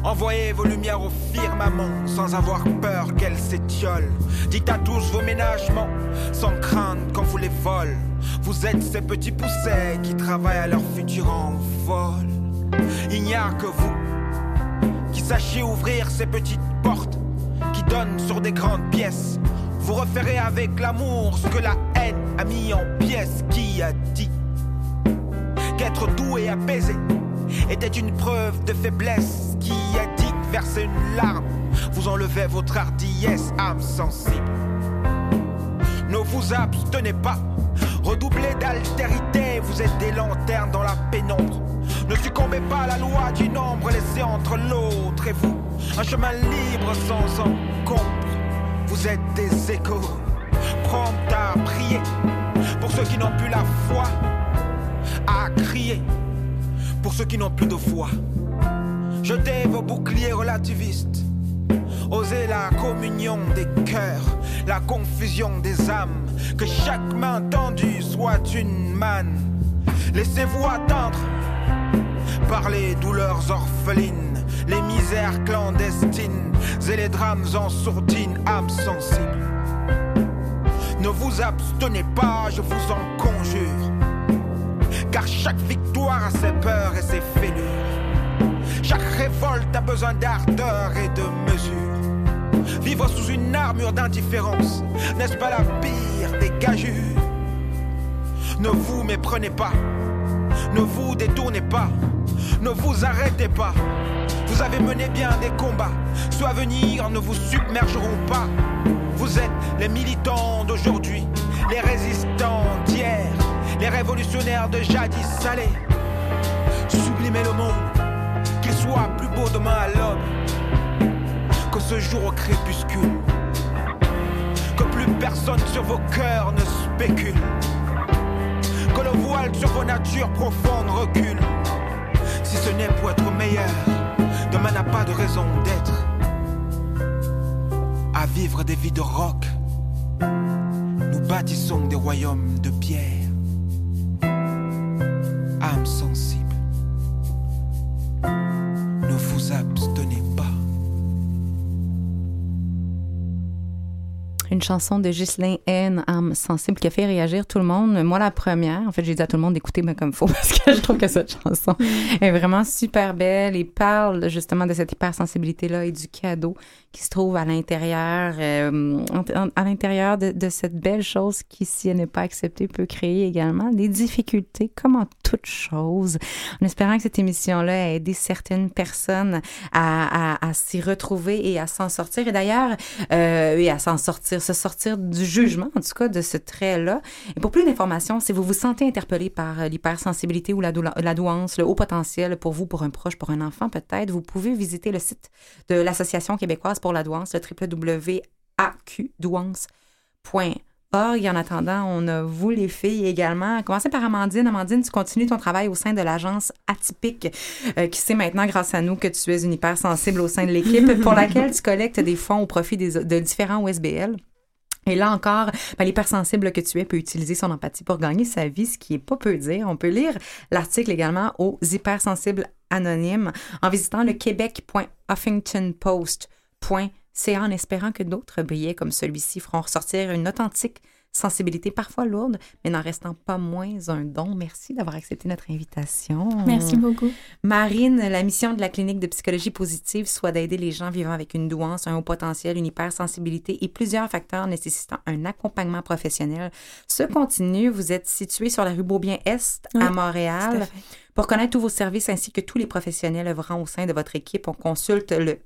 Envoyez vos lumières au firmament sans avoir peur qu'elles s'étiolent. Dites à tous vos ménagements sans crainte quand vous les volez. Vous êtes ces petits poussets qui travaillent à leur futur en vol. Il n'y a que vous qui sachiez ouvrir ces petites portes qui donnent sur des grandes pièces. Vous referez avec l'amour ce que la haine a mis en pièces. Qui a dit qu'être doux et apaisé était une preuve de faiblesse? Qui a dit que verser une larme vous enlevait votre hardiesse, âme sensible Ne vous abstenez pas, redoublez d'altérité, vous êtes des lanternes dans la pénombre. Ne succombez pas à la loi du nombre laissez entre l'autre et vous un chemin libre sans encombre. Vous êtes des échos, prompts à prier pour ceux qui n'ont plus la foi, à crier pour ceux qui n'ont plus de foi. Jetez vos boucliers relativistes. Osez la communion des cœurs, la confusion des âmes. Que chaque main tendue soit une manne. Laissez-vous attendre par les douleurs orphelines, les misères clandestines et les drames en sourdine, âme sensible. Ne vous abstenez pas, je vous en conjure car chaque victoire a ses peurs et ses fêlures. Chaque révolte a besoin d'ardeur et de mesure. Vivre sous une armure d'indifférence, n'est-ce pas la pire des gageures? Ne vous méprenez pas, ne vous détournez pas, ne vous arrêtez pas. Vous avez mené bien des combats, ceux à venir ne vous submergeront pas. Vous êtes les militants d'aujourd'hui, les résistants d'hier les révolutionnaires de jadis salés. Sublimer le monde, qu'il soit plus beau demain à ce jour au crépuscule. Que plus personne sur vos cœurs ne spécule. Que le voile sur vos natures profondes recule. Si ce n'est pour être meilleur, demain n'a pas de raison d'être. À vivre des vies de roc, nous bâtissons des royaumes de pierre Une chanson de Ghislain N, âme sensible, qui a fait réagir tout le monde. Moi, la première, en fait, j'ai dit à tout le monde d'écouter mais comme il faut parce que je trouve que cette chanson est vraiment super belle et parle justement de cette hypersensibilité-là et du cadeau qui se trouve à l'intérieur, euh, à l'intérieur de, cette belle chose qui, si elle n'est pas acceptée, peut créer également des difficultés, comme en toute chose. En espérant que cette émission-là a aidé certaines personnes à, s'y retrouver et à s'en sortir. Et d'ailleurs, euh, et à s'en sortir, se sortir du jugement, en tout cas, de ce trait-là. Et pour plus d'informations, si vous vous sentez interpellé par l'hypersensibilité ou la douance, le haut potentiel pour vous, pour un proche, pour un enfant peut-être, vous pouvez visiter le site de l'Association québécoise pour la douance, le www.aqdouance.org. En attendant, on a vous les filles également. Commencez par Amandine. Amandine, tu continues ton travail au sein de l'agence Atypique, euh, qui sait maintenant, grâce à nous, que tu es une hypersensible au sein de l'équipe, pour laquelle tu collectes des fonds au profit des, de différents OSBL. Et là encore, ben, l'hypersensible que tu es peut utiliser son empathie pour gagner sa vie, ce qui est pas peu dire. On peut lire l'article également aux hypersensibles anonymes en visitant le québec.huffingtonpost.com c'est en espérant que d'autres billets comme celui-ci feront ressortir une authentique sensibilité parfois lourde, mais n'en restant pas moins un don. Merci d'avoir accepté notre invitation. Merci beaucoup. Marine, la mission de la clinique de psychologie positive soit d'aider les gens vivant avec une douance, un haut potentiel, une hypersensibilité et plusieurs facteurs nécessitant un accompagnement professionnel. Ce continue, vous êtes situé sur la rue Beaubien-Est à Montréal. Pour connaître tous vos services ainsi que tous les professionnels œuvrant au sein de votre équipe, on consulte le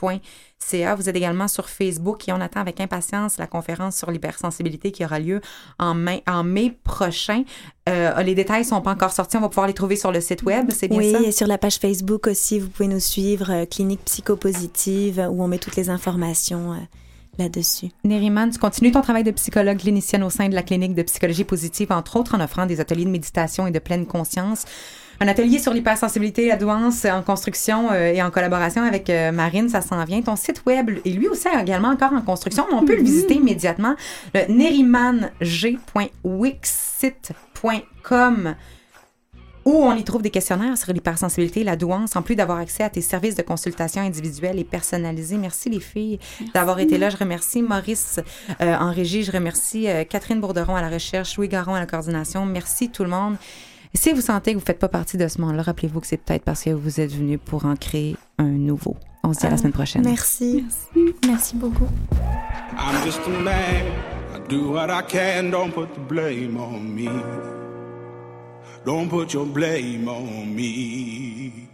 Vous êtes également sur Facebook et on attend avec impatience la conférence sur l'hypersensibilité qui aura lieu en mai, en mai prochain. Euh, les détails sont pas encore sortis. On va pouvoir les trouver sur le site web. C'est bien oui, ça? Oui, et sur la page Facebook aussi, vous pouvez nous suivre, euh, Clinique Psychopositive, où on met toutes les informations. Euh, là-dessus. Neriman, tu continues ton travail de psychologue clinicienne au sein de la clinique de psychologie positive, entre autres en offrant des ateliers de méditation et de pleine conscience. Un atelier sur l'hypersensibilité et la douance en construction euh, et en collaboration avec euh, Marine, ça s'en vient. Ton site web est lui aussi également encore en construction, mais on peut le visiter immédiatement. Le nerimang.wixsite.com où on y trouve des questionnaires sur l'hypersensibilité, la douance, en plus d'avoir accès à tes services de consultation individuels et personnalisés. Merci les filles d'avoir été là. Je remercie Maurice euh, en régie. Je remercie euh, Catherine Bourderon à la recherche, Louis Garon à la coordination. Merci tout le monde. Si vous sentez que vous ne faites pas partie de ce monde-là, rappelez-vous que c'est peut-être parce que vous êtes venu pour en créer un nouveau. On se dit à la semaine prochaine. Merci. Merci beaucoup. I'm just a man. I do what I can. Don't put the blame on me. Don't put your blame on me.